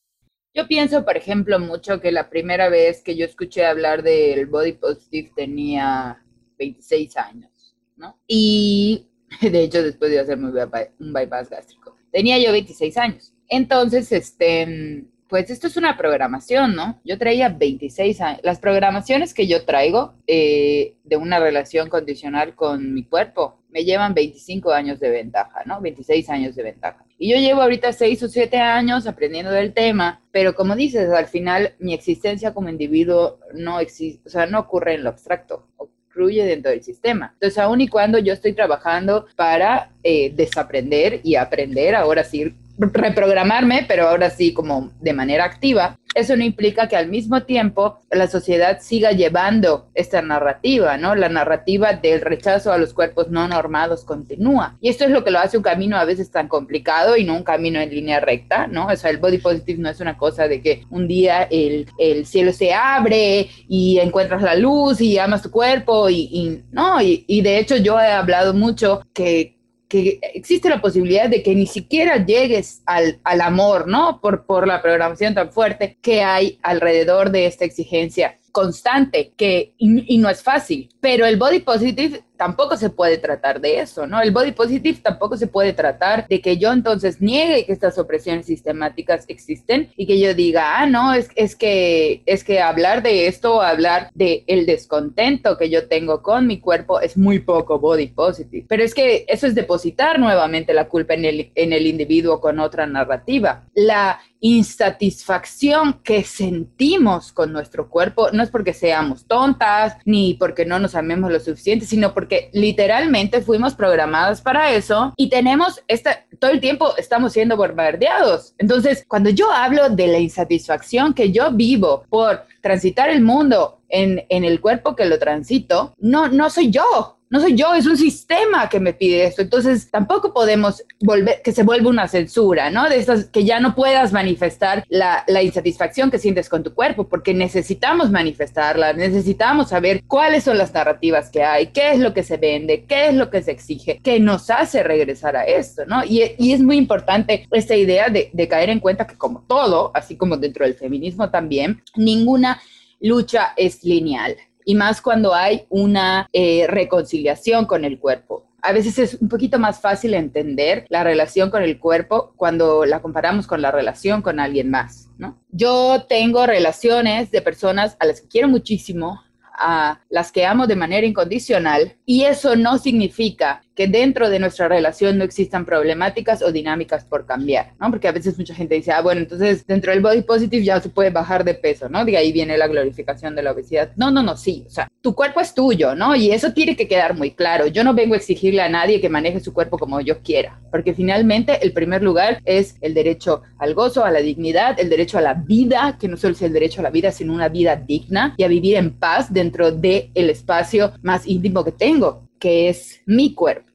Yo pienso, por ejemplo, mucho que la primera vez que yo escuché hablar del body positive tenía 26 años, ¿no? Y de hecho después de hacerme un bypass gástrico. Tenía yo 26 años. Entonces, este, pues esto es una programación, ¿no? Yo traía 26 años. Las programaciones que yo traigo eh, de una relación condicional con mi cuerpo me llevan 25 años de ventaja, ¿no? 26 años de ventaja. Y yo llevo ahorita 6 o 7 años aprendiendo del tema, pero como dices, al final mi existencia como individuo no existe, o sea, no ocurre en lo abstracto, ocurre dentro del sistema. Entonces, aun y cuando yo estoy trabajando para eh, desaprender y aprender, ahora sí reprogramarme, pero ahora sí como de manera activa, eso no implica que al mismo tiempo la sociedad siga llevando esta narrativa, ¿no? La narrativa del rechazo a los cuerpos no normados continúa. Y esto es lo que lo hace un camino a veces tan complicado y no un camino en línea recta, ¿no? O sea, el body positive no es una cosa de que un día el, el cielo se abre y encuentras la luz y amas tu cuerpo y, no, y de hecho yo he hablado mucho que que existe la posibilidad de que ni siquiera llegues al, al amor, ¿no? Por, por la programación tan fuerte que hay alrededor de esta exigencia constante que, y, no es fácil, pero el body positive tampoco se puede tratar de eso, ¿no? El body positive tampoco se pude tratar de que yo entonces niegue que estas opresiones sistemáticas existen y que yo diga, ah, no, es, es que es que hablar de esto, hablar de el descontento que yo tengo con mi cuerpo es muy poco body positive. Pero es que eso es depositar nuevamente la culpa en el, en el individuo con otra narrativa. La insatisfacción que sentimos con nuestro cuerpo no es porque seamos tontas ni porque no nos amemos lo suficiente, sino porque literalmente fuimos programadas para eso y tenemos esta, todo el tiempo estamos siendo bombardeados. Entonces, cuando yo hablo de la insatisfacción que yo vivo por transitar el mundo en, en el cuerpo que lo transito, no, no soy yo, no soy yo, es un sistema que me pide esto. Entonces, tampoco podemos volver, que se vuelva una censura, ¿no? De estas, que ya no puedas manifestar la, insatisfacción que sientes con tu cuerpo, porque necesitamos manifestarla, necesitamos saber cuáles son las narrativas que hay, qué es lo que se vende, qué es lo que se exige, qué nos hace regresar a esto, ¿no? Y, es muy importante esta idea de, de caer en cuenta que como todo, así como dentro del feminismo también, ninguna lucha es lineal y más cuando hay una eh, reconciliación con el cuerpo. A veces es un poquito más fácil entender la relación con el cuerpo cuando la comparamos con la relación con alguien más, ¿no? Yo tengo relaciones de personas a las que quiero muchísimo, a las que amo de manera incondicional y eso no significa que dentro de nuestra relación no existan problemáticas o dinámicas por cambiar, ¿no? Porque a veces mucha gente dice, ah, bueno, entonces dentro del body positive ya se puede bajar de peso, ¿no? De ahí viene la glorificación de la obesidad. No, no, no, sí, o sea, tu cuerpo es tuyo, ¿no? Y eso tiene que quedar muy claro. Yo no vengo a exigirle a nadie que maneje su cuerpo como yo quiera, porque finalmente el primer lugar es el derecho al gozo, a la dignidad, el derecho a la vida, que no solo es el derecho a la vida, sino una vida digna y a vivir en paz dentro del el espacio más íntimo que tengo, que es mi cuerpo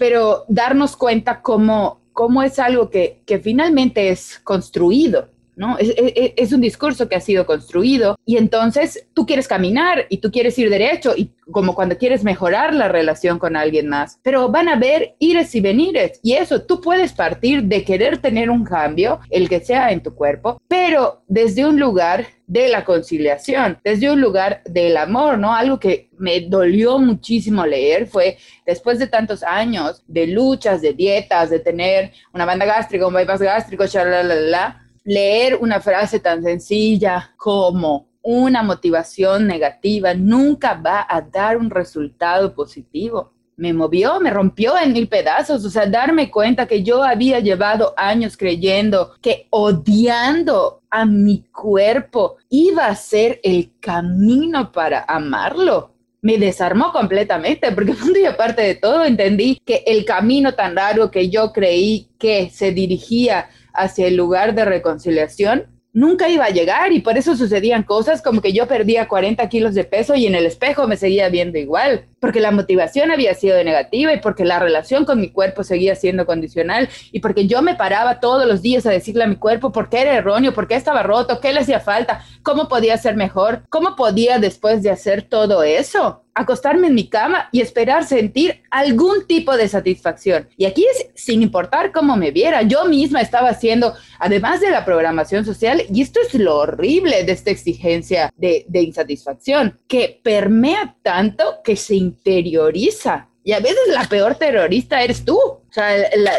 pero darnos cuenta cómo, cómo es algo que, que finalmente es construido, ¿no? Es, un discurso que ha sido construido y entonces tú quieres caminar y tú quieres ir derecho y como cuando quieres mejorar la relación con alguien más, pero van a haber ires y venires y eso tú puedes partir de querer tener un cambio, el que sea en tu cuerpo, pero desde un lugar de la conciliación, desde un lugar del amor, ¿no? Algo que me dolió muchísimo leer fue después de tantos años de luchas, de dietas, de tener una banda gástrica, un bypass gástrico, la leer una frase tan sencilla como una motivación negativa nunca va a dar un resultado positivo me movió, me rompió en mil pedazos, o sea, darme cuenta que yo había llevado años creyendo que odiando a mi cuerpo iba a ser el camino para amarlo. Me desarmó completamente porque y aparte de todo entendí que el camino tan largo que yo creí que se dirigía hacia el lugar de reconciliación nunca iba a llegar y por eso sucedían cosas como que yo perdía 40 kilos de peso y en el espejo me seguía viendo igual, porque la motivación había sido negativa y porque la relación con mi cuerpo seguía siendo condicional y porque yo me paraba todos los días a decirle a mi cuerpo por qué era erróneo, por qué estaba roto, qué le hacía falta, cómo podía ser mejor, cómo podía después de hacer todo eso acostarme en mi cama y esperar sentir algún tipo de satisfacción. Y aquí es sin importar cómo me viera, yo misma estaba haciendo, además de la programación social, y esto es lo horrible de esta exigencia de, de insatisfacción, que permea tanto que se interioriza Y a veces la peor terrorista eres tú. O sea,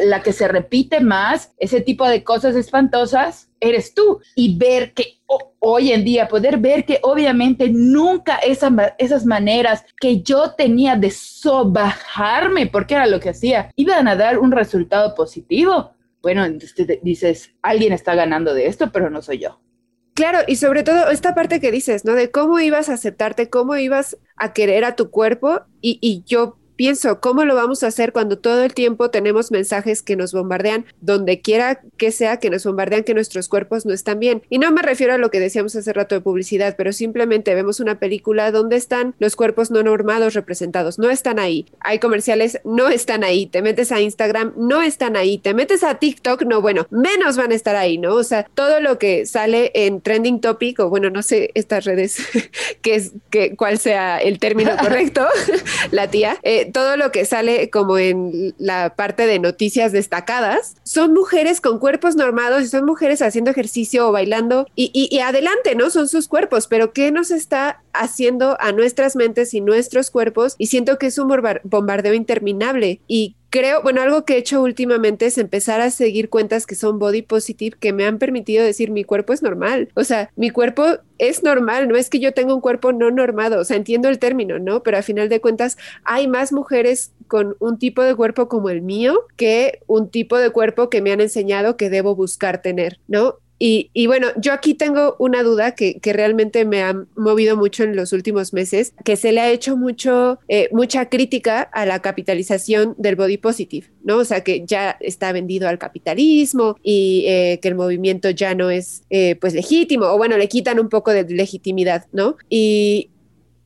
la, que se repite más ese tipo de cosas espantosas eres tú. Y ver que hoy en día, poder ver que obviamente nunca esas maneras que yo tenía de sobajarme, porque era lo que hacía, iban a dar un resultado positivo. Bueno, dices, alguien está ganando de esto, pero no soy yo. Claro, y sobre todo esta parte que dices, ¿no? De cómo ibas a aceptarte, cómo ibas a querer a tu cuerpo y, y yo pienso, ¿cómo lo vamos a hacer cuando todo el tiempo tenemos mensajes que nos bombardean, donde quiera que sea, que nos bombardean que nuestros cuerpos no están bien? Y no me refiero a lo que decíamos hace rato de publicidad, pero simplemente vemos una película donde están los cuerpos no normados representados, no están ahí. Hay comerciales, no están ahí. Te metes a Instagram, no están ahí. Te metes a TikTok, no, bueno, menos van a estar ahí, ¿no? O sea, todo lo que sale en trending topic, o bueno, no sé estas redes, que es, que, cuál sea el término correcto, la tía. Eh, todo lo que sale como en la parte de noticias destacadas, son mujeres con cuerpos normados y son mujeres haciendo ejercicio o bailando y, y adelante, ¿no? Son sus cuerpos, pero ¿qué nos está haciendo a nuestras mentes y nuestros cuerpos? Y siento que es un bombardeo interminable y creo, bueno, algo que he hecho últimamente es empezar a seguir cuentas que son body positive que me han permitido decir mi cuerpo es normal. O sea, mi cuerpo es normal, no es que yo tenga un cuerpo no normado, o sea, entiendo el término, ¿no? Pero a final de cuentas hay más mujeres con un tipo de cuerpo como el mío que un tipo de cuerpo que me han enseñado que debo buscar tener, ¿no? Y, bueno, yo aquí tengo una duda que, realmente me ha movido mucho en los últimos meses, que se le ha hecho mucho, eh, mucha crítica a la capitalización del body positive, ¿no? O sea, que ya está vendido al capitalismo y eh, que el movimiento ya no es eh, pues legítimo, o bueno, le quitan un poco de legitimidad, ¿no? Y,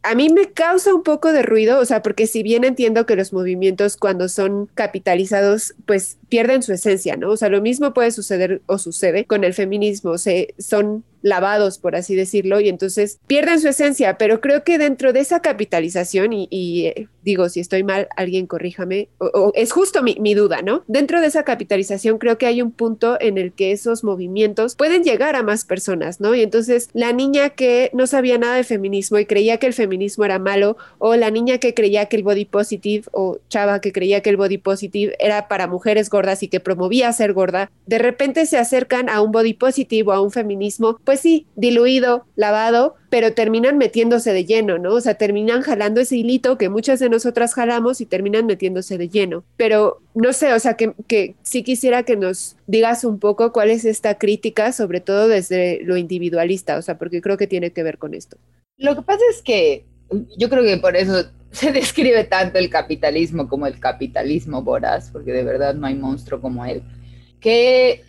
a mí me causa un poco de ruido, o sea, porque si bien entiendo que los movimientos cuando son capitalizados, pues pierden su esencia, ¿no? O sea, lo mismo puede suceder o sucede con el feminismo, se, son lavados, por así decirlo, y entonces pierden su esencia, pero creo que dentro de esa capitalización, y, eh, digo, si estoy mal, alguien corríjame, o, es justo mi, mi, duda, ¿no? Dentro de esa capitalización creo que hay un punto en el que esos movimientos pueden llegar a más personas, ¿no? Y entonces la niña que no sabía nada de feminismo y creía que el feminismo era malo, o la niña que creía que el body positive, o chava que creía que el body positive era para mujeres gordas y que promovía ser gorda, de repente se acercan a un body positive o a un feminismo, pues pues sí, diluido, lavado, pero terminan metiéndose de lleno, ¿no? O sea, terminan jalando ese hilito que muchas de nosotras jalamos y terminan metiéndose de lleno. Pero no sé, o sea, que, que sí quisiera que nos digas un poco cuál es esta crítica, sobre todo desde lo individualista, o sea, porque creo que tiene que ver con esto. Lo que pasa es que yo creo que por eso se describe tanto el capitalismo como el capitalismo voraz, porque de verdad no hay monstruo como él, que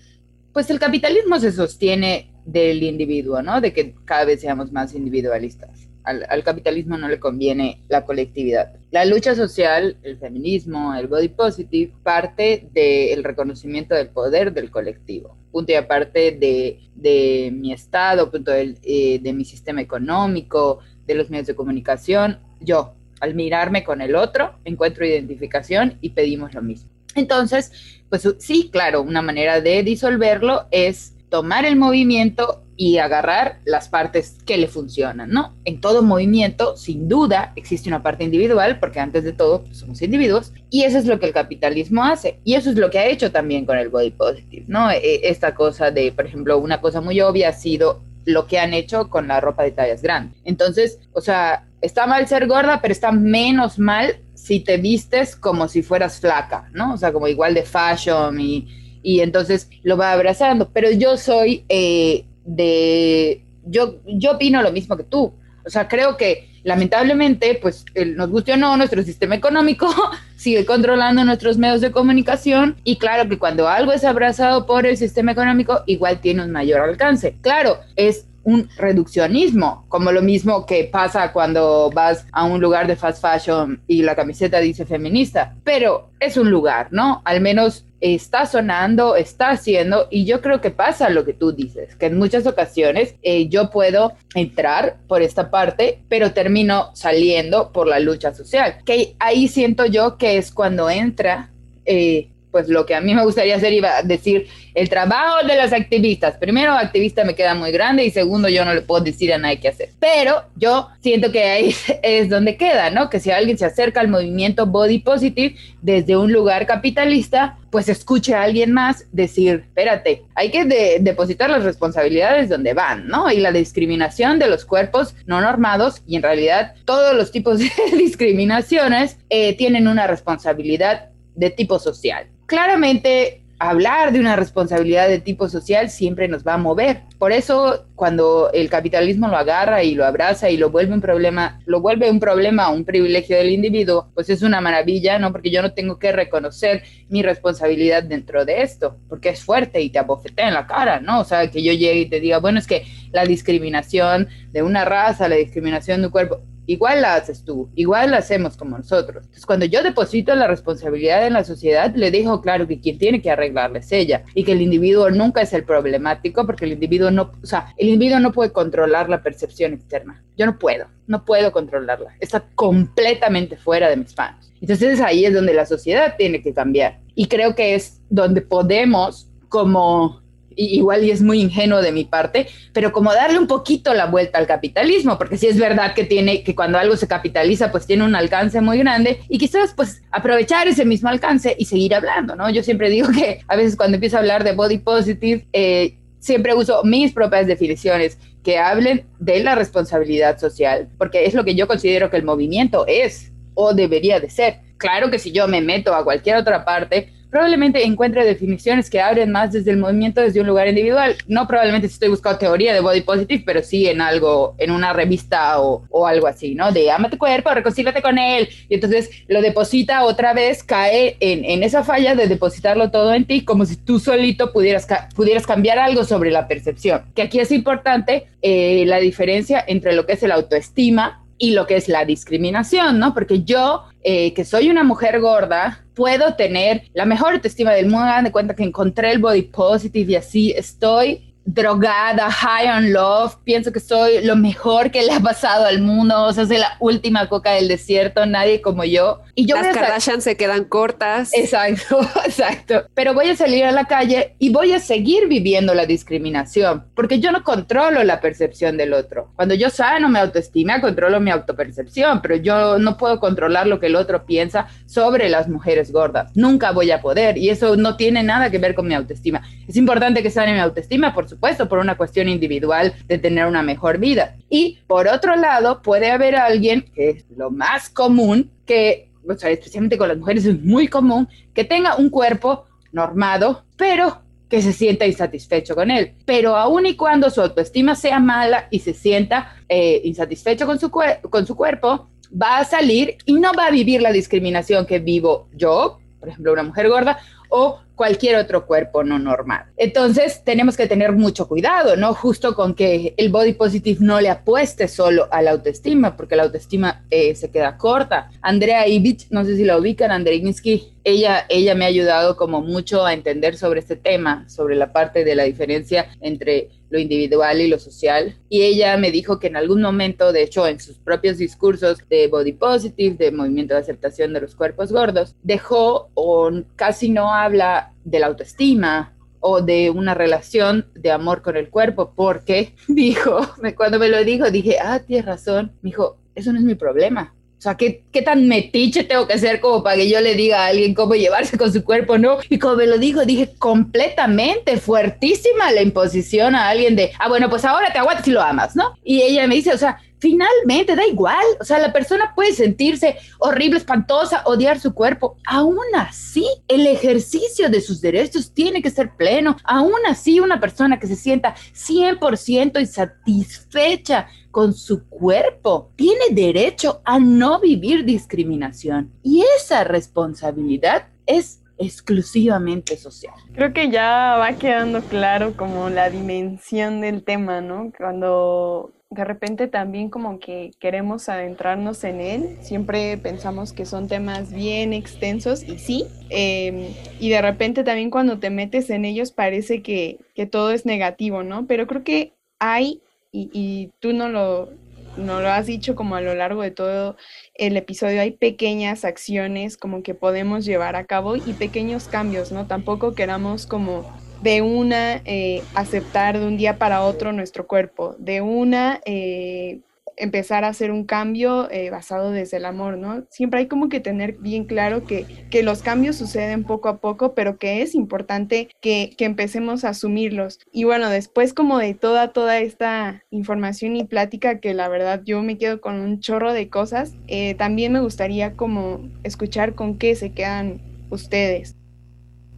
pues el capitalismo se sostiene del individuo, ¿no? De que cada vez seamos más individualistas. Al, capitalismo no le conviene la colectividad. La lucha social, el feminismo, el body positive, parte del reconocimiento del poder del colectivo. Punto y aparte de, de mi estado, punto de, eh, de mi sistema económico, de los medios de comunicación. Yo, al mirarme con el otro, encuentro identificación y pedimos lo mismo. Entonces, pues sí, claro, una manera de disolverlo es tomar el movimiento y agarrar las partes que le funcionan, ¿no? En todo movimiento, sin duda, existe una parte individual, porque antes de todo pues, somos individuos, y eso es lo que el capitalismo hace, y eso es lo que ha hecho también con el body positive, ¿no? E, esta cosa de, por ejemplo, una cosa muy obvia ha sido lo que han hecho con la ropa de tallas grandes. Entonces, o sea, está mal ser gorda, pero está menos mal si te vistes como si fueras flaca, ¿no? O sea, como igual de fashion y y entonces lo va abrazando. Pero yo soy eh, de, yo, yo opino lo mismo que tú. O sea, creo que lamentablemente, pues nos guste o no, nuestro sistema económico sigue controlando nuestros medios de comunicación y claro que cuando algo es abrazado por el sistema económico, igual tiene un mayor alcance. Claro, es un reduccionismo, como lo mismo que pasa cuando vas a un lugar de fast fashion y la camiseta dice feminista, pero es un lugar, ¿no? Al menos está sonando, está haciendo, y yo creo que pasa lo que tú dices, que en muchas ocasiones eh, yo puedo entrar por esta parte, pero termino saliendo por la lucha social, que ahí siento yo que es cuando entra... Eh, pues lo que a mí me gustaría hacer iba a decir el trabajo de las activistas. Primero, activista me queda muy grande y segundo, yo no le puedo decir a nadie qué hacer. Pero yo siento que ahí es donde queda, ¿no? Que si alguien se acerca al movimiento body positive desde un lugar capitalista, pues escuche a alguien más decir, espérate, hay que depositar las responsabilidades donde van, ¿no? Y la discriminación de los cuerpos no normados y en realidad todos los tipos de discriminaciones eh, tienen una responsabilidad de tipo social. Claramente hablar de una responsabilidad de tipo social siempre nos va a mover. Por eso cuando el capitalismo lo agarra y lo abraza y lo vuelve un problema, lo vuelve un problema, un privilegio del individuo, pues es una maravilla, ¿no? Porque yo no tengo que reconocer mi responsabilidad dentro de esto, porque es fuerte y te abofetea en la cara, ¿no? O sea, que yo llegue y te diga, bueno, es que la discriminación de una raza, la discriminación de un cuerpo, igual la haces tú, igual la hacemos como nosotros. Entonces, cuando yo deposito la responsabilidad en la sociedad, le digo claro que quien tiene que arreglarla es ella y que el individuo nunca es el problemático porque el individuo no, o sea, el individuo no puede controlar la percepción externa. Yo no puedo, no puedo controlarla. Está completamente fuera de mis manos. Entonces ahí es donde la sociedad tiene que cambiar. Y creo que es donde podemos como igual y es muy ingenuo de mi parte, pero como darle un poquito la vuelta al capitalismo, porque sí es verdad que tiene, que cuando algo se capitaliza, pues tiene un alcance muy grande y quizás pues aprovechar ese mismo alcance y seguir hablando, ¿no? Yo siempre digo que a veces cuando empiezo a hablar de body positive, eh, siempre uso mis propias definiciones que hablen de la responsabilidad social, porque es lo que yo considero que el movimiento es o debería de ser. Claro que si yo me meto a cualquier otra parte, probablemente encuentre definiciones que abren más desde el movimiento desde un lugar individual. No probablemente si estoy buscando teoría de body positive, pero sí en algo, en una revista o, o algo así, ¿no? De ama tu cuerpo, reconcílate con él. Y entonces lo deposita otra vez, cae en, en, esa falla de depositarlo todo en ti, como si tú solito pudieras, pudieras cambiar algo sobre la percepción. Que aquí es importante eh, la diferencia entre lo que es el autoestima y lo que es la discriminación, ¿no? Porque yo, eh, que soy una mujer gorda, puedo tener la mejor autoestima del mundo, de cuenta que encontré el body positive y así estoy drogada, high on love, pienso que soy lo mejor que le ha pasado al mundo, o sea, soy la última coca del desierto, nadie como yo. Y yo Las Kardashian se quedan cortas. Exacto, exacto. Pero voy a salir a la calle y voy a seguir viviendo la discriminación, porque yo no controlo la percepción del otro. Cuando yo sano mi autoestima, controlo mi autopercepción, pero yo no puedo controlar lo que el otro piensa sobre las mujeres gordas. Nunca voy a poder y eso no tiene nada que ver con mi autoestima. Es importante que sane mi autoestima, por supuesto supuesto, por una cuestión individual de tener una mejor vida. Y por otro lado, puede haber alguien, que es lo más común, que, o sea, especialmente con las mujeres es muy común, que tenga un cuerpo normado, pero que se sienta insatisfecho con él. Pero aun y cuando su autoestima sea mala y se sienta eh, insatisfecho con su, con su cuerpo, va a salir y no va a vivir la discriminación que vivo yo, por ejemplo, una mujer gorda, o cualquier otro cuerpo no normal. Entonces, tenemos que tener mucho cuidado, ¿no? Justo con que el body positive no le apueste solo a la autoestima, porque la autoestima eh, se queda corta. Andrea Ivich, no sé si la ubican, Andrea Ivinsky, ella, ella me ha ayudado como mucho a entender sobre este tema, sobre la parte de la diferencia entre lo individual y lo social. Y ella me dijo que en algún momento, de hecho, en sus propios discursos de body positive, de movimiento de aceptación de los cuerpos gordos, dejó o casi no habla de la autoestima o de una relación de amor con el cuerpo, porque dijo, cuando me lo dijo, dije, ah, tienes razón, me dijo, eso no es mi problema. O sea, ¿qué, ¿qué tan metiche tengo que ser como para que yo le diga a alguien cómo llevarse con su cuerpo, no? Y como me lo dijo, dije completamente fuertísima la imposición a alguien de, ah, bueno, pues ahora te aguantas y lo amas, ¿no? Y ella me dice, o sea, finalmente da igual, o sea, la persona puede sentirse horrible, espantosa, odiar su cuerpo. Aún así, el ejercicio de sus derechos tiene que ser pleno. Aún así, una persona que se sienta 100% insatisfecha con su cuerpo tiene derecho a no vivir discriminación. Y esa responsabilidad es exclusivamente social. Creo que ya va quedando claro como la dimensión del tema, ¿no? Cuando de repente también como que queremos adentrarnos en él, siempre pensamos que son temas bien extensos y sí, em, y de repente también cuando te metes en ellos parece que, todo es negativo, ¿no? Pero creo que hay, y, y tú no lo no lo has dicho como a lo largo de todo el episodio, hay pequeñas acciones como que podemos llevar a cabo y pequeños cambios, ¿no? Tampoco queramos como de una eh, aceptar de un día para otro nuestro cuerpo, de una eh, empezar a hacer un cambio eh, basado desde el amor, ¿no? Siempre hay como que tener bien claro que, que, los cambios suceden poco a poco, pero que es importante que, que, empecemos a asumirlos. Y bueno, después como de toda, toda esta información y plática, que la verdad yo me quedo con un chorro de cosas, también me gustaría como escuchar con qué se quedan ustedes.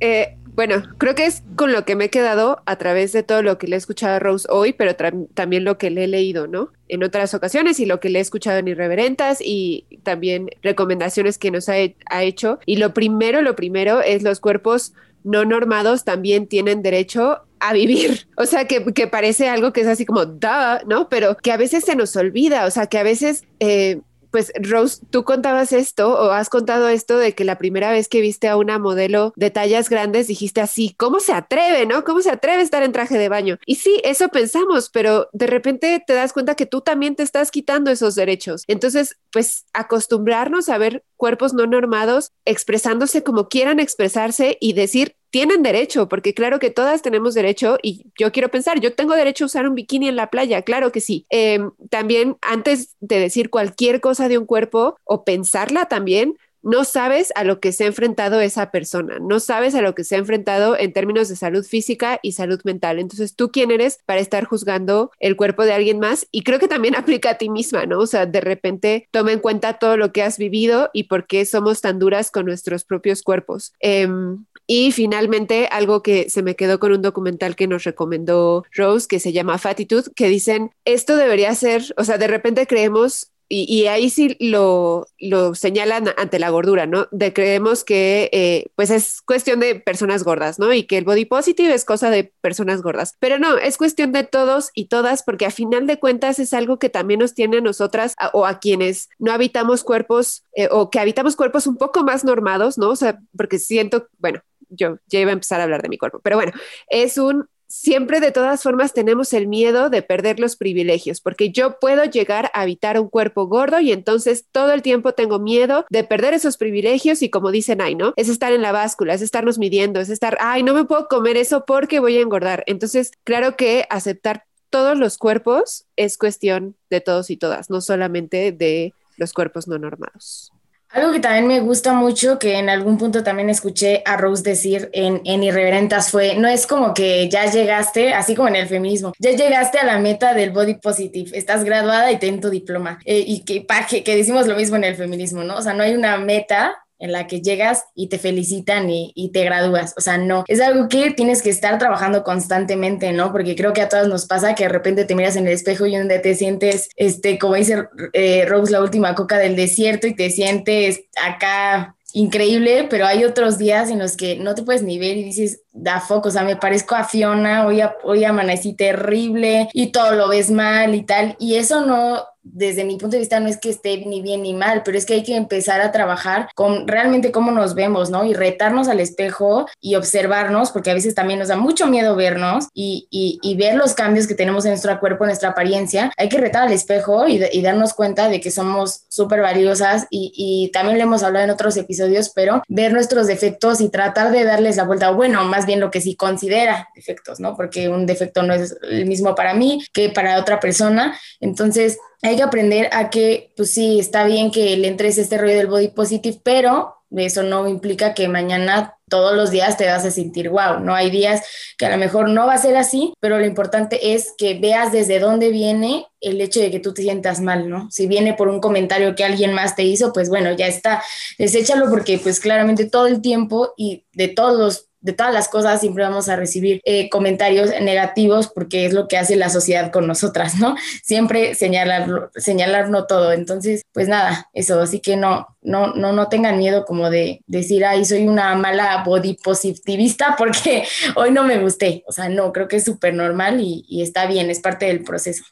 Eh, bueno, creo que es con lo que me he quedado a través de todo lo que le he escuchado a Rose hoy, pero también lo que le he leído, ¿no? En otras ocasiones y lo que le he escuchado en Irreverentas y también recomendaciones que nos ha, hecho. Y lo primero, lo primero es los cuerpos no normados también tienen derecho a vivir. O sea, que, parece algo que es así como, da, ¿no? Pero que a veces se nos olvida, o sea, que a veces eh, pues Rose, tú contabas esto o has contado esto de que la primera vez que viste a una modelo de tallas grandes dijiste así, ¿cómo se atreve, no? ¿Cómo se atreve a estar en traje de baño? Y sí, eso pensamos, pero de repente te das cuenta que tú también te estás quitando esos derechos. Entonces, pues acostumbrarnos a ver cuerpos no normados expresándose como quieran expresarse y decir, tienen derecho, porque claro que todas tenemos derecho y yo quiero pensar, yo tengo derecho a usar un bikini en la playa, claro que sí. Em, también antes de decir cualquier cosa de un cuerpo o pensarla también, no sabes a lo que se ha enfrentado esa persona, no sabes a lo que se ha enfrentado en términos de salud física y salud mental. Entonces, ¿tú quién eres para estar juzgando el cuerpo de alguien más? Y creo que también aplica a ti misma, ¿no? O sea, de repente toma en cuenta todo lo que has vivido y por qué somos tan duras con nuestros propios cuerpos. Em, y finalmente, algo que se me quedó con un documental que nos recomendó Rose, que se llama Fatitude, que dicen, esto debería ser, o sea, de repente creemos y, ahí sí lo, lo, señalan ante la gordura, ¿no? De creemos que eh, pues es cuestión de personas gordas, ¿no? Y que el body positive es cosa de personas gordas. Pero no, es cuestión de todos y todas, porque a final de cuentas es algo que también nos tiene a nosotras o a quienes no habitamos cuerpos eh, o que habitamos cuerpos un poco más normados, ¿no? O sea, porque siento, bueno, yo ya iba a empezar a hablar de mi cuerpo, pero bueno, es un siempre de todas formas tenemos el miedo de perder los privilegios, porque yo puedo llegar a habitar un cuerpo gordo y entonces todo el tiempo tengo miedo de perder esos privilegios y como dicen, ay, ¿no? Es estar en la báscula, es estarnos midiendo, es estar, ay, no me puedo comer eso porque voy a engordar. Entonces, claro que aceptar todos los cuerpos es cuestión de todos y todas, no solamente de los cuerpos no normados. Algo que también me gusta mucho, que en algún punto también escuché a Rose decir en, en Irreverentas, fue, no es como que ya llegaste, así como en el feminismo, ya llegaste a la meta del body positive, estás graduada y ten tu diploma. Eh, y que, que, que decimos lo mismo en el feminismo, ¿no? O sea, no hay una meta en la que llegas y te felicitan y, te gradúas. O sea, no, es algo que tienes que estar trabajando constantemente, ¿no? Porque creo que a todas nos pasa que de repente te miras en el espejo y donde te sientes, este, como dice eh, Rose, la última coca del desierto y te sientes acá increíble, pero hay otros días en los que no te puedes ni ver y dices, da foco, o sea, me parezco a Fiona, hoy, hoy amanecí terrible y todo lo ves mal y tal, y eso no desde mi punto de vista no es que esté ni bien ni mal, pero es que hay que empezar a trabajar con realmente cómo nos vemos, ¿no? Y retarnos al espejo y observarnos, porque a veces también nos da mucho miedo vernos y, y, ver los cambios que tenemos en nuestro cuerpo, en nuestra apariencia. Hay que retar al espejo y, y darnos cuenta de que somos súper valiosas y, y, también lo hemos hablado en otros episodios, pero ver nuestros defectos y tratar de darles la vuelta, bueno, más bien lo que sí considera defectos, ¿no? Porque un defecto no es el mismo para mí que para otra persona. Entonces, hay que aprender a que, pues sí, está bien que le entres este rollo del body positive, pero eso no implica que mañana todos los días te vas a sentir wow, ¿no? Hay días que a lo mejor no va a ser así, pero lo importante es que veas desde dónde viene el hecho de que tú te sientas mal, ¿no? Si viene por un comentario que alguien más te hizo, pues bueno, ya está, deséchalo porque pues claramente todo el tiempo y de todos los de todas las cosas siempre vamos a recibir eh, comentarios negativos porque es lo que hace la sociedad con nosotras, ¿no? Siempre señalarlo, señalarlo todo. Entonces, pues nada, eso, así que no, no, no, no tengan miedo como de decir, ay, soy una mala body positivista porque hoy no me gusté. O sea, no, creo que es súper normal y está bien, es parte del proceso.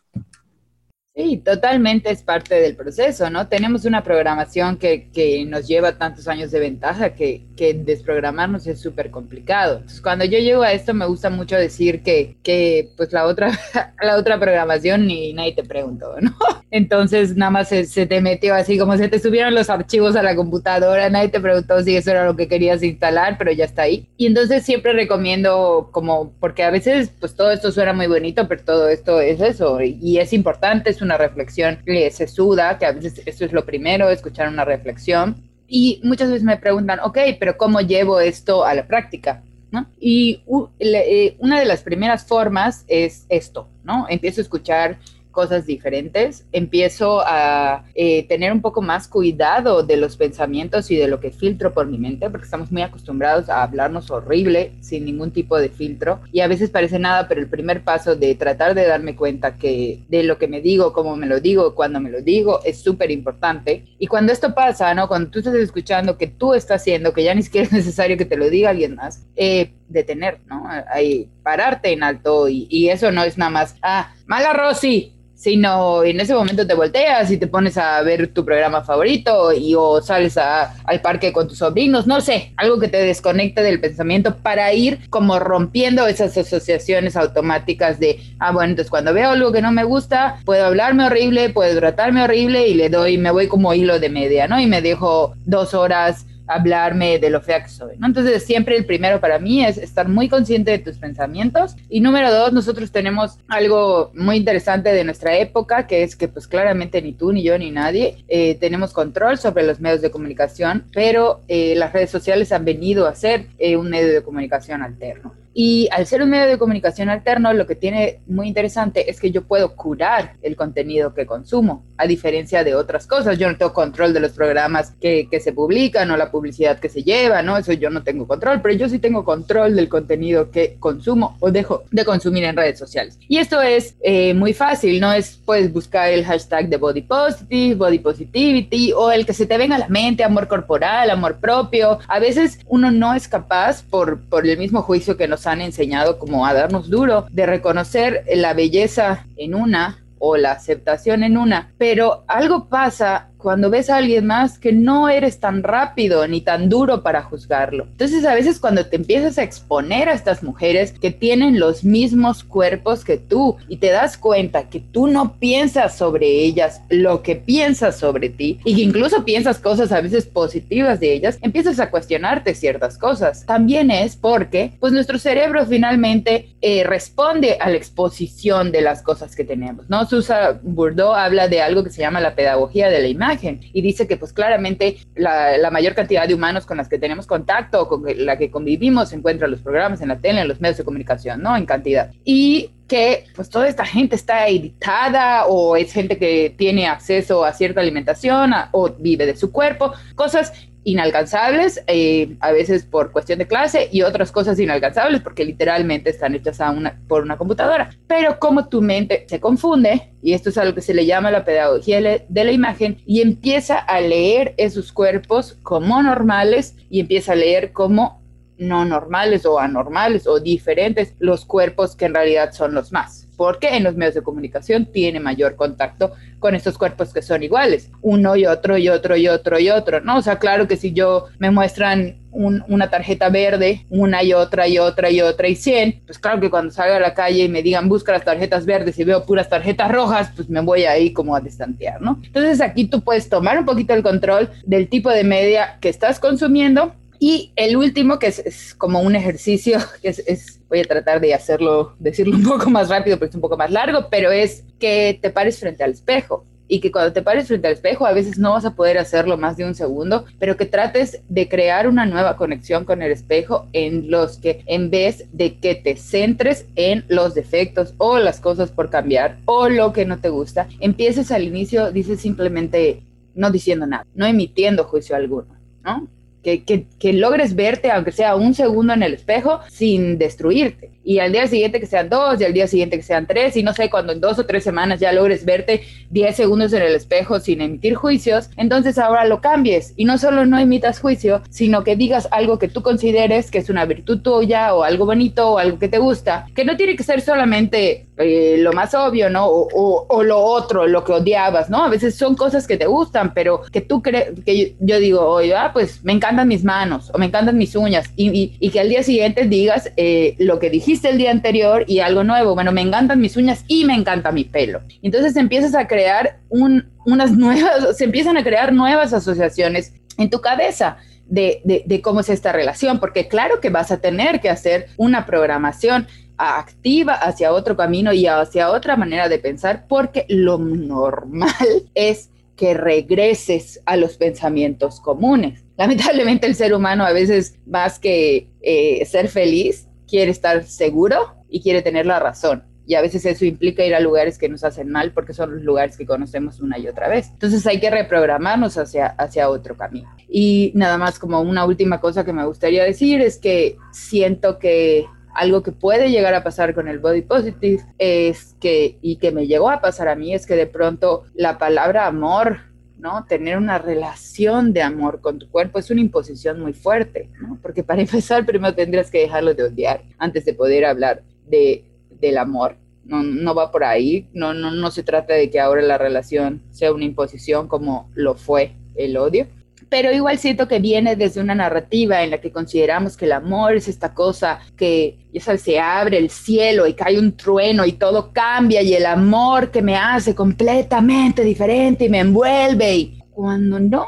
Sí, totalmente es parte del proceso, ¿no? Tenemos una programación que, que nos lleva tantos años de ventaja que, que desprogramarnos es súper complicado. Entonces, cuando yo llego a esto, me gusta mucho decir que, que pues la otra, la otra programación ni nadie te preguntó, ¿no? Entonces, nada más se, se, te metió así, como se te subieron los archivos a la computadora, nadie te preguntó si eso era lo que querías instalar, pero ya está ahí. Y entonces siempre recomiendo como, porque a veces, pues todo esto suena muy bonito, pero todo esto es eso, y es importante, es una reflexión que se suda, que a veces eso es lo primero, escuchar una reflexión. Y muchas veces me preguntan, ok, pero ¿cómo llevo esto a la práctica? ¿No? Y eh, una de las primeras formas es esto, ¿no? Empiezo a escuchar cosas diferentes, empiezo a eh, tener un poco más cuidado de los pensamientos y de lo que filtro por mi mente, porque estamos muy acostumbrados a hablarnos horrible sin ningún tipo de filtro y a veces parece nada, pero el primer paso de tratar de darme cuenta que de lo que me digo, cómo me lo digo, cuando me lo digo, es súper importante. Y cuando esto pasa, ¿no? Cuando tú estás escuchando que tú estás haciendo, que ya ni siquiera es necesario que te lo diga alguien más, eh, detener, ¿no? Ahí, pararte en alto y, y, eso no es nada más, ah, mala Rosy, sino en ese momento te volteas y te pones a ver tu programa favorito y o sales a, al parque con tus sobrinos, no sé, algo que te desconecte del pensamiento para ir como rompiendo esas asociaciones automáticas de, ah, bueno, entonces cuando veo algo que no me gusta, puedo hablarme horrible, puedo tratarme horrible y le doy, me voy como hilo de media, ¿no? Y me dejo dos horas hablarme de lo fea que soy. Entonces, siempre el primero para mí es estar muy consciente de tus pensamientos. Y número dos, nosotros tenemos algo muy interesante de nuestra época, que es que pues claramente ni tú, ni yo, ni nadie eh, tenemos control sobre los medios de comunicación, pero eh, las redes sociales han venido a ser eh, un medio de comunicación alterno. Y al ser un medio de comunicación alterno, lo que tiene muy interesante es que yo puedo curar el contenido que consumo, a diferencia de otras cosas. Yo no tengo control de los programas que, que se publican o la publicidad que se lleva, ¿no? Eso yo no tengo control, pero yo sí tengo control del contenido que consumo o dejo de consumir en redes sociales. Y esto es eh, muy fácil, ¿no? Es, puedes buscar el hashtag de body positive, body positivity o el que se te venga a la mente, amor corporal, amor propio. A veces uno no es capaz por, por el mismo juicio que nos han enseñado como a darnos duro, de reconocer la belleza en una o la aceptación en una, pero algo pasa cuando ves a alguien más que no eres tan rápido ni tan duro para juzgarlo. Entonces a veces cuando te empiezas a exponer a estas mujeres que tienen los mismos cuerpos que tú y te das cuenta que tú no piensas sobre ellas lo que piensas sobre ti y que incluso piensas cosas a veces positivas de ellas, empiezas a cuestionarte ciertas cosas. También es porque pues nuestro cerebro finalmente eh, responde a la exposición de las cosas que tenemos, ¿no? Susa Bourdeau habla de algo que se llama la pedagogía de la imagen y dice que pues claramente la, mayor cantidad de humanos con las que tenemos contacto o con la que convivimos se encuentra en los programas, en la tele, en los medios de comunicación, ¿no? En cantidad. Y que pues toda esta gente está editada o es gente que tiene acceso a cierta alimentación o vive de su cuerpo, cosas inalcanzables, eh, a veces por cuestión de clase, y otras cosas inalcanzables porque literalmente están hechas a una, por una computadora. Pero como tu mente se confunde, y esto es algo que se le llama la pedagogía de la imagen, y empieza a leer esos cuerpos como normales y empieza a leer como no normales o anormales o diferentes los cuerpos que en realidad son los más porque en los medios de comunicación tiene mayor contacto con estos cuerpos que son iguales, uno y otro y otro y otro y otro, ¿no? O sea, claro que si yo me muestran una tarjeta verde, una y otra y otra y otra y 100, pues claro que cuando salga a la calle y me digan busca las tarjetas verdes y veo puras tarjetas rojas, pues me voy ahí como a distantear, ¿no? Entonces aquí tú puedes tomar un poquito el control del tipo de media que estás consumiendo y el último, que es, como un ejercicio, que es, voy a tratar de hacerlo, decirlo un poco más rápido porque es un poco más largo, pero es que te pares frente al espejo y que cuando te pares frente al espejo a veces no vas a poder hacerlo más de un segundo, pero que trates de crear una nueva conexión con el espejo en los que en vez de que te centres en los defectos o las cosas por cambiar o lo que no te gusta, empieces al inicio, dices simplemente no diciendo nada, no emitiendo juicio alguno, ¿no? Que, logres verte, aunque sea un segundo en el espejo, sin destruirte. Y al día siguiente que sean dos, y al día siguiente que sean tres, y no sé, cuando en dos o tres semanas ya logres verte 10 segundos en el espejo sin emitir juicios, entonces ahora lo cambies. Y no solo no emitas juicio, sino que digas algo que tú consideres que es una virtud tuya, o algo bonito, o algo que te gusta, que no tiene que ser solamente eh, lo más obvio, ¿no? O, lo otro, lo que odiabas, ¿no? A veces son cosas que te gustan, pero que tú crees, que yo, digo, oye, ah, pues me encantan mis manos o me encantan mis uñas y, y, que al día siguiente digas eh, lo que dijiste el día anterior y algo nuevo, bueno, me encantan mis uñas y me encanta mi pelo. Entonces empiezas a crear un, unas nuevas, se empiezan a crear nuevas asociaciones en tu cabeza. De, de, de, cómo es esta relación, porque claro que vas a tener que hacer una programación activa hacia otro camino y hacia otra manera de pensar, porque lo normal es que regreses a los pensamientos comunes. Lamentablemente el ser humano a veces más que eh, ser feliz, quiere estar seguro y quiere tener la razón. Y a veces eso implica ir a lugares que nos hacen mal porque son los lugares que conocemos una y otra vez. Entonces hay que reprogramarnos hacia, hacia otro camino. Y nada más como una última cosa que me gustaría decir es que siento que algo que puede llegar a pasar con el body positive es que, y que me llegó a pasar a mí, es que de pronto la palabra amor, ¿no? Tener una relación de amor con tu cuerpo es una imposición muy fuerte, ¿no? Porque para empezar primero tendrías que dejarlo de odiar antes de poder hablar de, del amor. No, no va por ahí, no, no, no se trata de que ahora la relación sea una imposición como lo fue el odio, pero igual siento que viene desde una narrativa en la que consideramos que el amor es esta cosa que ya sabes, se abre el cielo y cae un trueno y todo cambia y el amor que me hace completamente diferente y me envuelve y cuando no,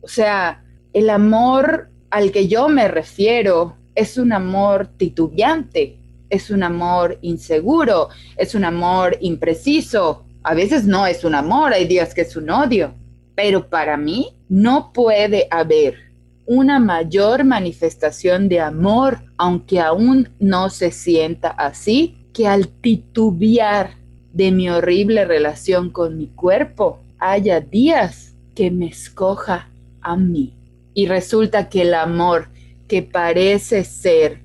o sea, el amor al que yo me refiero es un amor titubeante, es un amor inseguro, es un amor impreciso, a veces no es un amor, hay días que es un odio, pero para mí no puede haber una mayor manifestación de amor, aunque aún no se sienta así, que al titubear de mi horrible relación con mi cuerpo, haya días que me escoja a mí. Y resulta que el amor que parece ser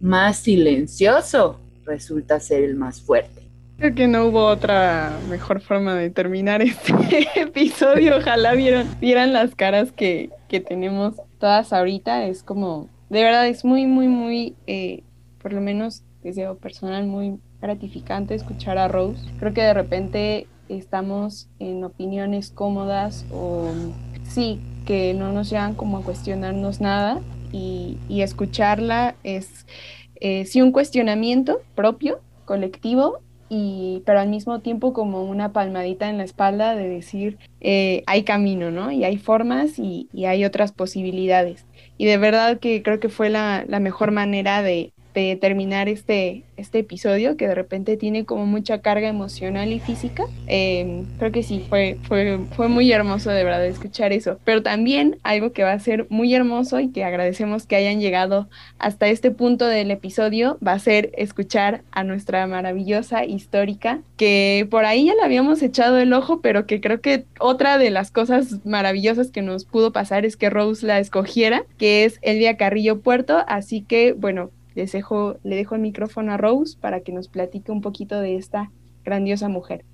más silencioso, resulta ser el más fuerte. Creo que no hubo otra mejor forma de terminar este episodio. Ojalá vieron, vieran las caras que, que tenemos todas ahorita. Es como, de verdad, es muy, muy, muy, eh, por lo menos deseo personal, muy gratificante escuchar a Rose. Creo que de repente estamos en opiniones cómodas o sí, que no nos llevan como a cuestionarnos nada y, y escucharla es eh, sí un cuestionamiento propio, colectivo y, pero al mismo tiempo como una palmadita en la espalda de decir, eh, hay camino, ¿no? Y hay formas y, y, hay otras posibilidades. Y de verdad que creo que fue la, la mejor manera de, terminar este, este episodio que de repente tiene como mucha carga emocional y física. Em, creo que sí, fue, fue, fue muy hermoso de verdad escuchar eso. Pero también algo que va a ser muy hermoso y que agradecemos que hayan llegado hasta este punto del episodio va a ser escuchar a nuestra maravillosa histórica que por ahí ya la habíamos echado el ojo, pero que creo que otra de las cosas maravillosas que nos pudo pasar es que Rose la escogiera, que es Elvia Carrillo Puerto. Así que, bueno, les dejo, le dejo el micrófono a Rose para que nos platique un poquito de esta grandiosa mujer.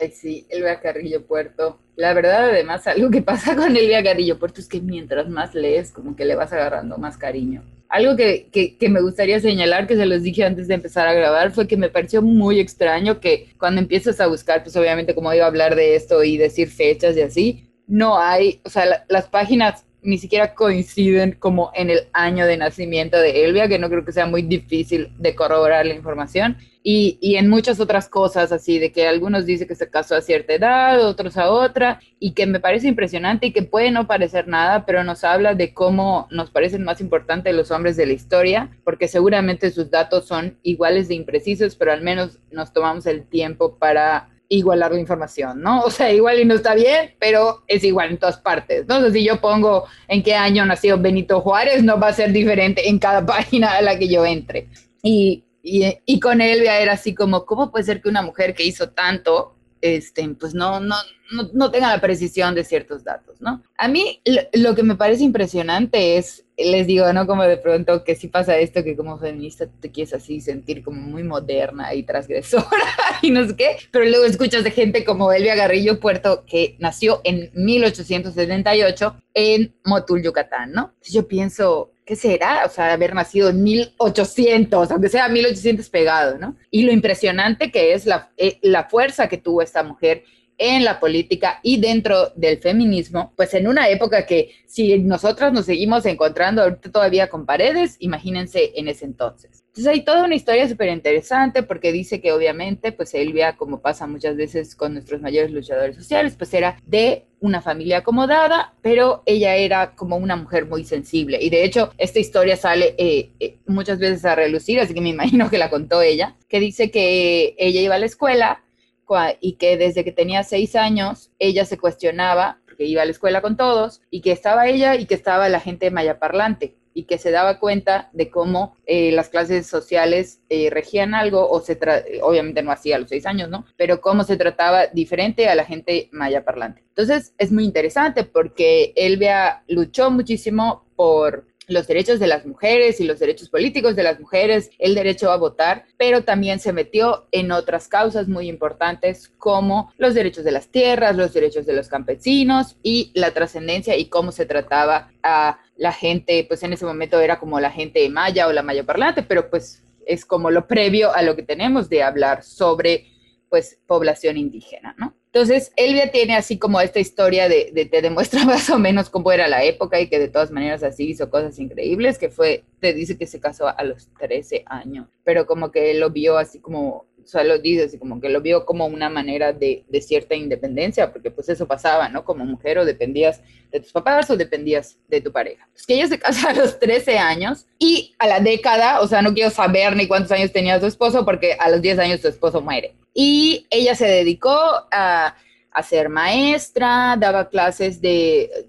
Ay, sí, Elvia Carrillo Puerto. La verdad, además, algo que pasa con Elvia Carrillo Puerto es que mientras más lees, como que le vas agarrando más cariño. Algo que, que, que, me gustaría señalar, que se los dije antes de empezar a grabar, fue que me pareció muy extraño que cuando empiezas a buscar, pues obviamente como iba a hablar de esto y decir fechas y así, no hay, o sea, las páginas ni siquiera coinciden como en el año de nacimiento de Elvia, que no creo que sea muy difícil de corroborar la información. Y, y, en muchas otras cosas, así de que algunos dicen que se casó a cierta edad, otros a otra, y que me parece impresionante y que puede no parecer nada, pero nos habla de cómo nos parecen más importantes los hombres de la historia, porque seguramente sus datos son iguales de imprecisos, pero al menos nos tomamos el tiempo para igualar la información, ¿no? O sea, igual y no está bien, pero es igual en todas partes. ¿no? si yo pongo en qué año nació Benito Juárez, no va a ser diferente en cada página a la que yo entre. Y, y, y con Elvia era así como, ¿cómo puede ser que una mujer que hizo tanto, este, pues no, no, no, no tenga la precisión de ciertos datos, ¿no? A mí lo, que me parece impresionante es, les digo, ¿no? Como de pronto que sí pasa esto, que como feminista te quieres así sentir como muy moderna y transgresora y no sé qué, pero luego escuchas de gente como Elvia Garrillo Puerto, que nació en 1878 en Motul, Yucatán, ¿no? Yo pienso, ¿qué será? O sea, haber nacido en 1800, aunque sea 1800 pegado, ¿no? Y lo impresionante que es la, eh, la fuerza que tuvo esta mujer en la política y dentro del feminismo, pues en una época que si nosotras nos seguimos encontrando ahorita todavía con paredes, imagínense en ese entonces. Entonces hay toda una historia súper interesante porque dice que obviamente pues Elvia, como pasa muchas veces con nuestros mayores luchadores sociales, pues era de una familia acomodada, pero ella era como una mujer muy sensible. Y de hecho esta historia sale eh, eh, muchas veces a relucir, así que me imagino que la contó ella, que dice que ella iba a la escuela y que desde que tenía seis años ella se cuestionaba, porque iba a la escuela con todos, y que estaba ella y que estaba la gente mayaparlante y que se daba cuenta de cómo eh, las clases sociales eh, regían algo, o se obviamente no hacía a los seis años, ¿no? Pero cómo se trataba diferente a la gente maya parlante. Entonces es muy interesante porque Elvia luchó muchísimo por los derechos de las mujeres y los derechos políticos de las mujeres, el derecho a votar, pero también se metió en otras causas muy importantes como los derechos de las tierras, los derechos de los campesinos y la trascendencia y cómo se trataba a la gente, pues en ese momento era como la gente maya o la maya parlante, pero pues es como lo previo a lo que tenemos de hablar sobre pues población indígena, ¿no? Entonces, Elvia tiene así como esta historia de, de, te demuestra más o menos cómo era la época y que de todas maneras así hizo cosas increíbles, que fue, te dice que se casó a los 13 años, pero como que lo vio así como o sea, lo dice así como que lo vio como una manera de, de, cierta independencia, porque pues eso pasaba, ¿no? Como mujer o dependías de tus papás o dependías de tu pareja. Es que ella se casa a los 13 años y a la década, o sea, no quiero saber ni cuántos años tenía su esposo, porque a los 10 años su esposo muere. Y ella se dedicó a a ser maestra, daba clases de,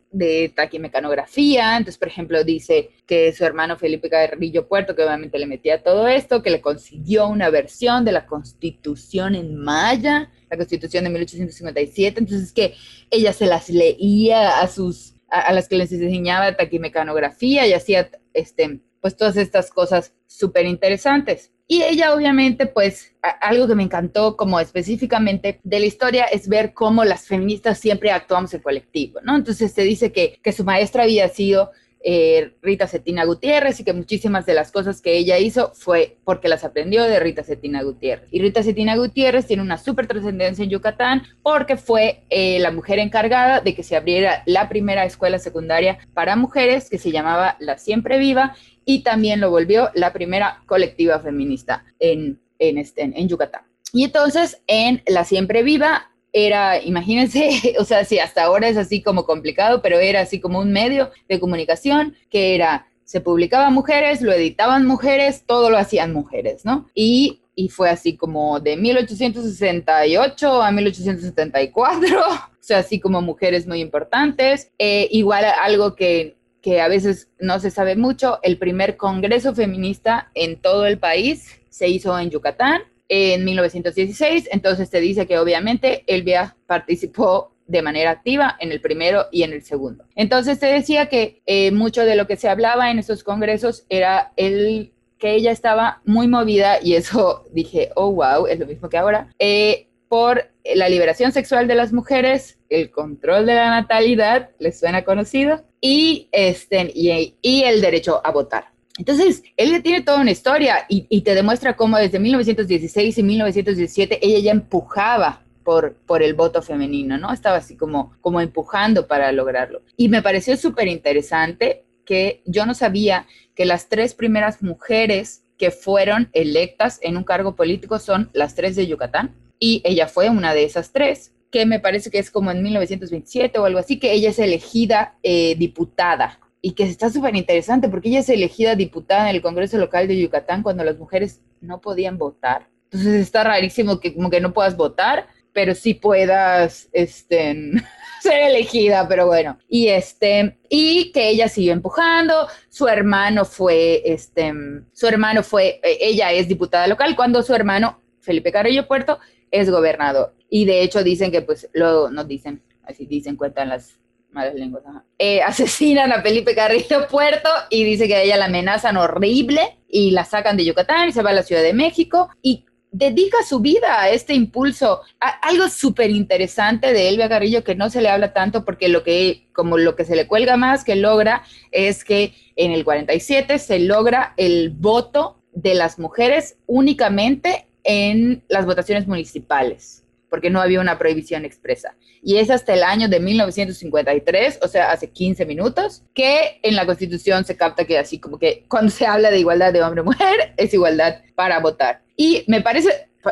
taquimecanografía, entonces, por ejemplo, dice que su hermano Felipe Carrillo Puerto, que obviamente le metía todo esto, que le consiguió una versión de la constitución en maya, la constitución de 1857, entonces que ella se las leía a sus, a, las que les enseñaba taquimecanografía y hacía, este, pues todas estas cosas súper interesantes. Y ella obviamente, pues, algo que me encantó como específicamente de la historia es ver cómo las feministas siempre actuamos en colectivo, ¿no? Entonces se dice que, que su maestra había sido eh, Rita Cetina Gutiérrez y que muchísimas de las cosas que ella hizo fue porque las aprendió de Rita Cetina Gutiérrez. Y Rita Cetina Gutiérrez tiene una súper trascendencia en Yucatán porque fue eh, la mujer encargada de que se abriera la primera escuela secundaria para mujeres que se llamaba La Siempre Viva y también lo volvió la primera colectiva feminista en, en, este, en Yucatán. Y entonces en La Siempre Viva era, imagínense, o sea, sí, hasta ahora es así como complicado, pero era así como un medio de comunicación que era, se publicaba mujeres, lo editaban mujeres, todo lo hacían mujeres, ¿no? Y, y fue así como de 1868 a 1874, o sea, así como mujeres muy importantes. Eh, igual algo que que a veces no se sabe mucho, el primer congreso feminista en todo el país se hizo en Yucatán en 1916, entonces se dice que obviamente Elvia participó de manera activa en el primero y en el segundo. Entonces se decía que eh, mucho de lo que se hablaba en esos congresos era el que ella estaba muy movida y eso dije, oh, wow, es lo mismo que ahora, eh, por la liberación sexual de las mujeres, el control de la natalidad, les suena conocido, y, este, y, y el derecho a votar. Entonces, él tiene toda una historia y, te demuestra cómo desde 1916 y 1917 ella ya empujaba por, por el voto femenino, ¿no? Estaba así como, como empujando para lograrlo. Y me pareció súper interesante que yo no sabía que las tres primeras mujeres que fueron electas en un cargo político son las tres de Yucatán y ella fue una de esas tres que me parece que es como en 1927 o algo así, que ella es elegida eh, diputada y que está súper interesante porque ella es elegida diputada en el Congreso Local de Yucatán cuando las mujeres no podían votar. Entonces está rarísimo que como que no puedas votar, pero sí puedas este, ser elegida, pero bueno. Y este y que ella siguió empujando, su hermano fue este su hermano fue e, ella es diputada local cuando su hermano Felipe Carrillo Puerto es gobernador. Y de hecho dicen que pues lo nos dicen, así dicen cuentan las malas lenguas, eh, asesinan a Felipe Carrillo Puerto y dice que a ella la amenazan horrible y la sacan de Yucatán y se va a la Ciudad de México y dedica su vida a este impulso. algo súper interesante de Elvia Carrillo que no se le habla tanto porque lo que, como lo que se le cuelga más que logra es que en el 47 se logra el voto de las mujeres únicamente en las votaciones municipales, porque no había una prohibición expresa. Y es hasta el año de 1953, o sea, hace 15 minutos, que en la Constitución se capta que así como que cuando se habla de igualdad de hombre-mujer, es igualdad para votar. Y me parece,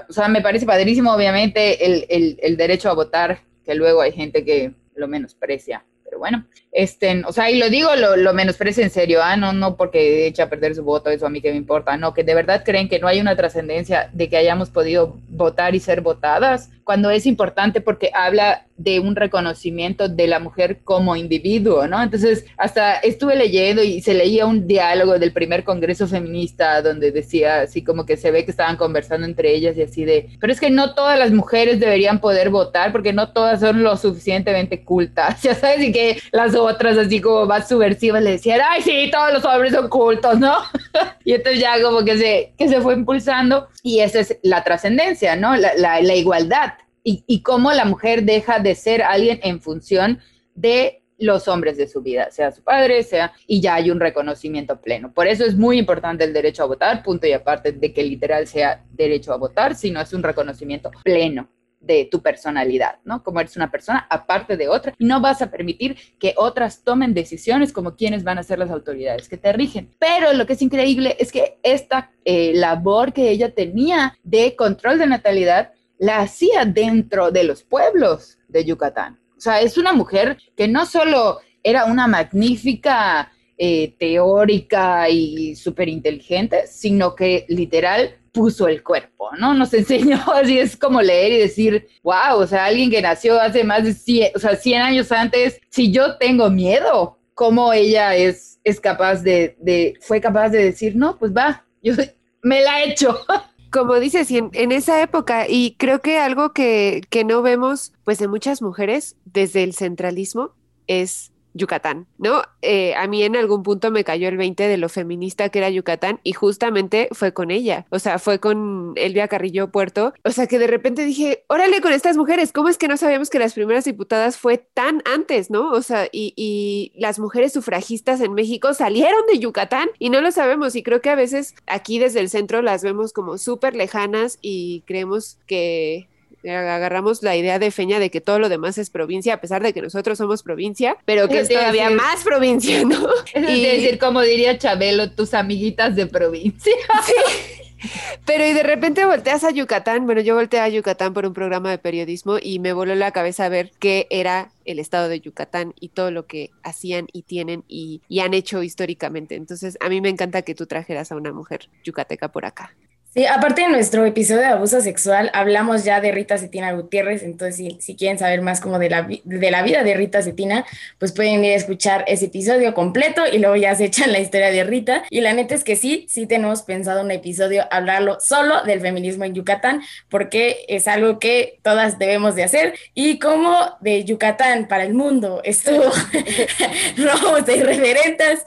o sea, me parece padrísimo, obviamente, el, el, derecho a votar, que luego hay gente que lo menosprecia pero bueno, este, o sea, y lo digo, lo, lo menosprecio en serio, ¿ah? no, no porque eche a perder su voto, eso a mí que me importa, no, que de verdad creen que no hay una trascendencia de que hayamos podido votar y ser votadas, cuando es importante porque habla de un reconocimiento de la mujer como individuo, ¿no? Entonces, hasta estuve leyendo y se leía un diálogo del primer Congreso Feminista donde decía así como que se ve que estaban conversando entre ellas y así de, pero es que no todas las mujeres deberían poder votar porque no todas son lo suficientemente cultas, ya sabes, y que las otras así como más subversivas le decían, ay, sí, todos los hombres son cultos, ¿no? y entonces ya como que se, que se fue impulsando y esa es la trascendencia, ¿no? La, igualdad y, cómo la mujer deja de ser alguien en función de los hombres de su vida, sea su padre, sea, y ya hay un reconocimiento pleno. Por eso es muy importante el derecho a votar, punto y aparte de que literal sea derecho a votar, sino es un reconocimiento pleno de tu personalidad, ¿no? Como eres una persona aparte de otra y no vas a permitir que otras tomen decisiones como quienes van a ser las autoridades que te rigen. Pero lo que es increíble es que esta eh, labor que ella tenía de control de natalidad la hacía dentro de los pueblos de Yucatán. O sea, es una mujer que no solo era una magnífica eh, teórica y súper inteligente, sino que literal puso el cuerpo, ¿no? Nos enseñó así, es como leer y decir, wow, o sea, alguien que nació hace más de 100, o sea, 100 años antes, si yo tengo miedo, ¿cómo ella es, es capaz de, fue capaz de decir, no, pues va, yo me la he hecho. como dices, en, en, esa época, y creo que algo que, que no vemos, pues en muchas mujeres desde el centralismo, es Yucatán, ¿no? Eh, a mí en algún punto me cayó el 20 de lo feminista que era Yucatán y justamente fue con ella, o sea, fue con Elvia Carrillo Puerto, o sea, que de repente dije, órale con estas mujeres, ¿cómo es que no sabíamos que las primeras diputadas fue tan antes, ¿no? O sea, y, y las mujeres sufragistas en México salieron de Yucatán y no lo sabemos y creo que a veces aquí desde el centro las vemos como súper lejanas y creemos que agarramos la idea de Feña de que todo lo demás es provincia, a pesar de que nosotros somos provincia, pero que es, todavía más provincia, ¿no? Es decir, como diría Chabelo, tus amiguitas de provincia. Pero y de repente volteas a Yucatán, bueno, yo volteé a Yucatán por un programa de periodismo y me voló la cabeza ver qué era el estado de Yucatán y todo lo que hacían y tienen y, y han hecho históricamente. Entonces, a mí me encanta que tú trajeras a una mujer yucateca por acá. Sí, aparte de nuestro episodio de abuso sexual, hablamos ya de Rita Cetina Gutiérrez, entonces si, quieren saber más como de la, de la vida de Rita Cetina, pues pueden ir a escuchar ese episodio completo y luego ya se echan la historia de Rita. Y la neta es que sí, sí tenemos pensado un episodio hablarlo solo del feminismo en Yucatán, porque es algo que todas debemos de hacer. Y como de Yucatán para el mundo estuvo Ramos de Irreverentas,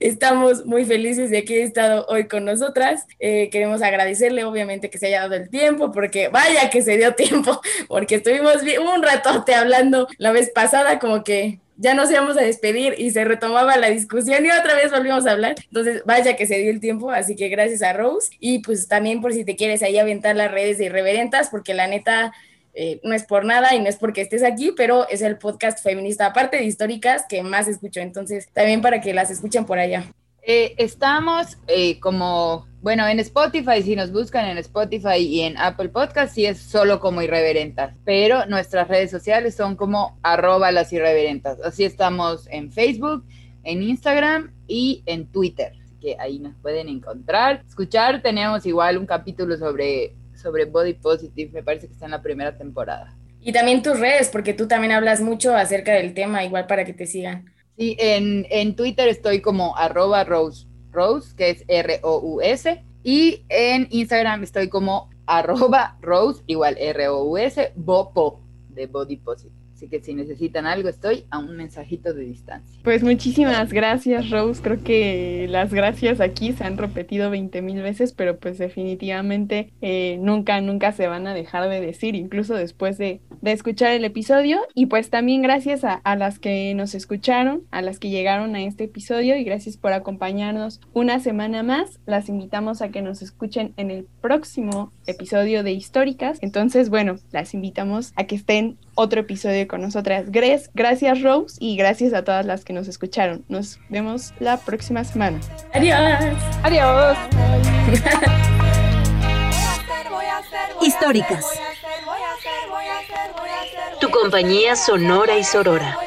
estamos muy felices de que haya estado hoy con nosotras. Eh, queremos agradecer agradecerle obviamente que se haya dado el tiempo, porque vaya que se dio tiempo, porque estuvimos un ratote hablando la vez pasada, como que ya nos íbamos a despedir y se retomaba la discusión y otra vez volvimos a hablar. Entonces, vaya que se dio el tiempo, así que gracias a Rose. Y pues también por si te quieres ahí aventar las redes de Irreverentas, porque la neta eh, no es por nada y no es porque estés aquí, pero es el podcast feminista, aparte de históricas, que más escucho. Entonces, también para que las escuchen por allá. Eh, estamos eh, como, bueno, en Spotify, si nos buscan en Spotify y en Apple Podcast, sí es solo como irreverentas, pero nuestras redes sociales son como arroba las irreverentas. Así estamos en Facebook, en Instagram y en Twitter, que ahí nos pueden encontrar. Escuchar, tenemos igual un capítulo sobre, sobre Body Positive, me parece que está en la primera temporada. Y también tus redes, porque tú también hablas mucho acerca del tema, igual para que te sigan. Sí, en, en Twitter estoy como arroba Rose, Rose, que es R-O-U-S, y en Instagram estoy como arroba Rose, igual R-O-U-S, Bopo, de Body Positive. Así que si necesitan algo, estoy a un mensajito de distancia. Pues muchísimas gracias, Rose. Creo que las gracias aquí se han repetido 20 mil veces, pero pues definitivamente eh, nunca, nunca se van a dejar de decir, incluso después de, de escuchar el episodio. Y pues también gracias a, a las que nos escucharon, a las que llegaron a este episodio y gracias por acompañarnos una semana más. Las invitamos a que nos escuchen en el próximo episodio de Históricas. Entonces, bueno, las invitamos a que estén otro episodio con nosotras. Gracias, gracias Rose y gracias a todas las que nos escucharon. Nos vemos la próxima semana. Adiós. Adiós. Históricas. Tu compañía sonora y sorora.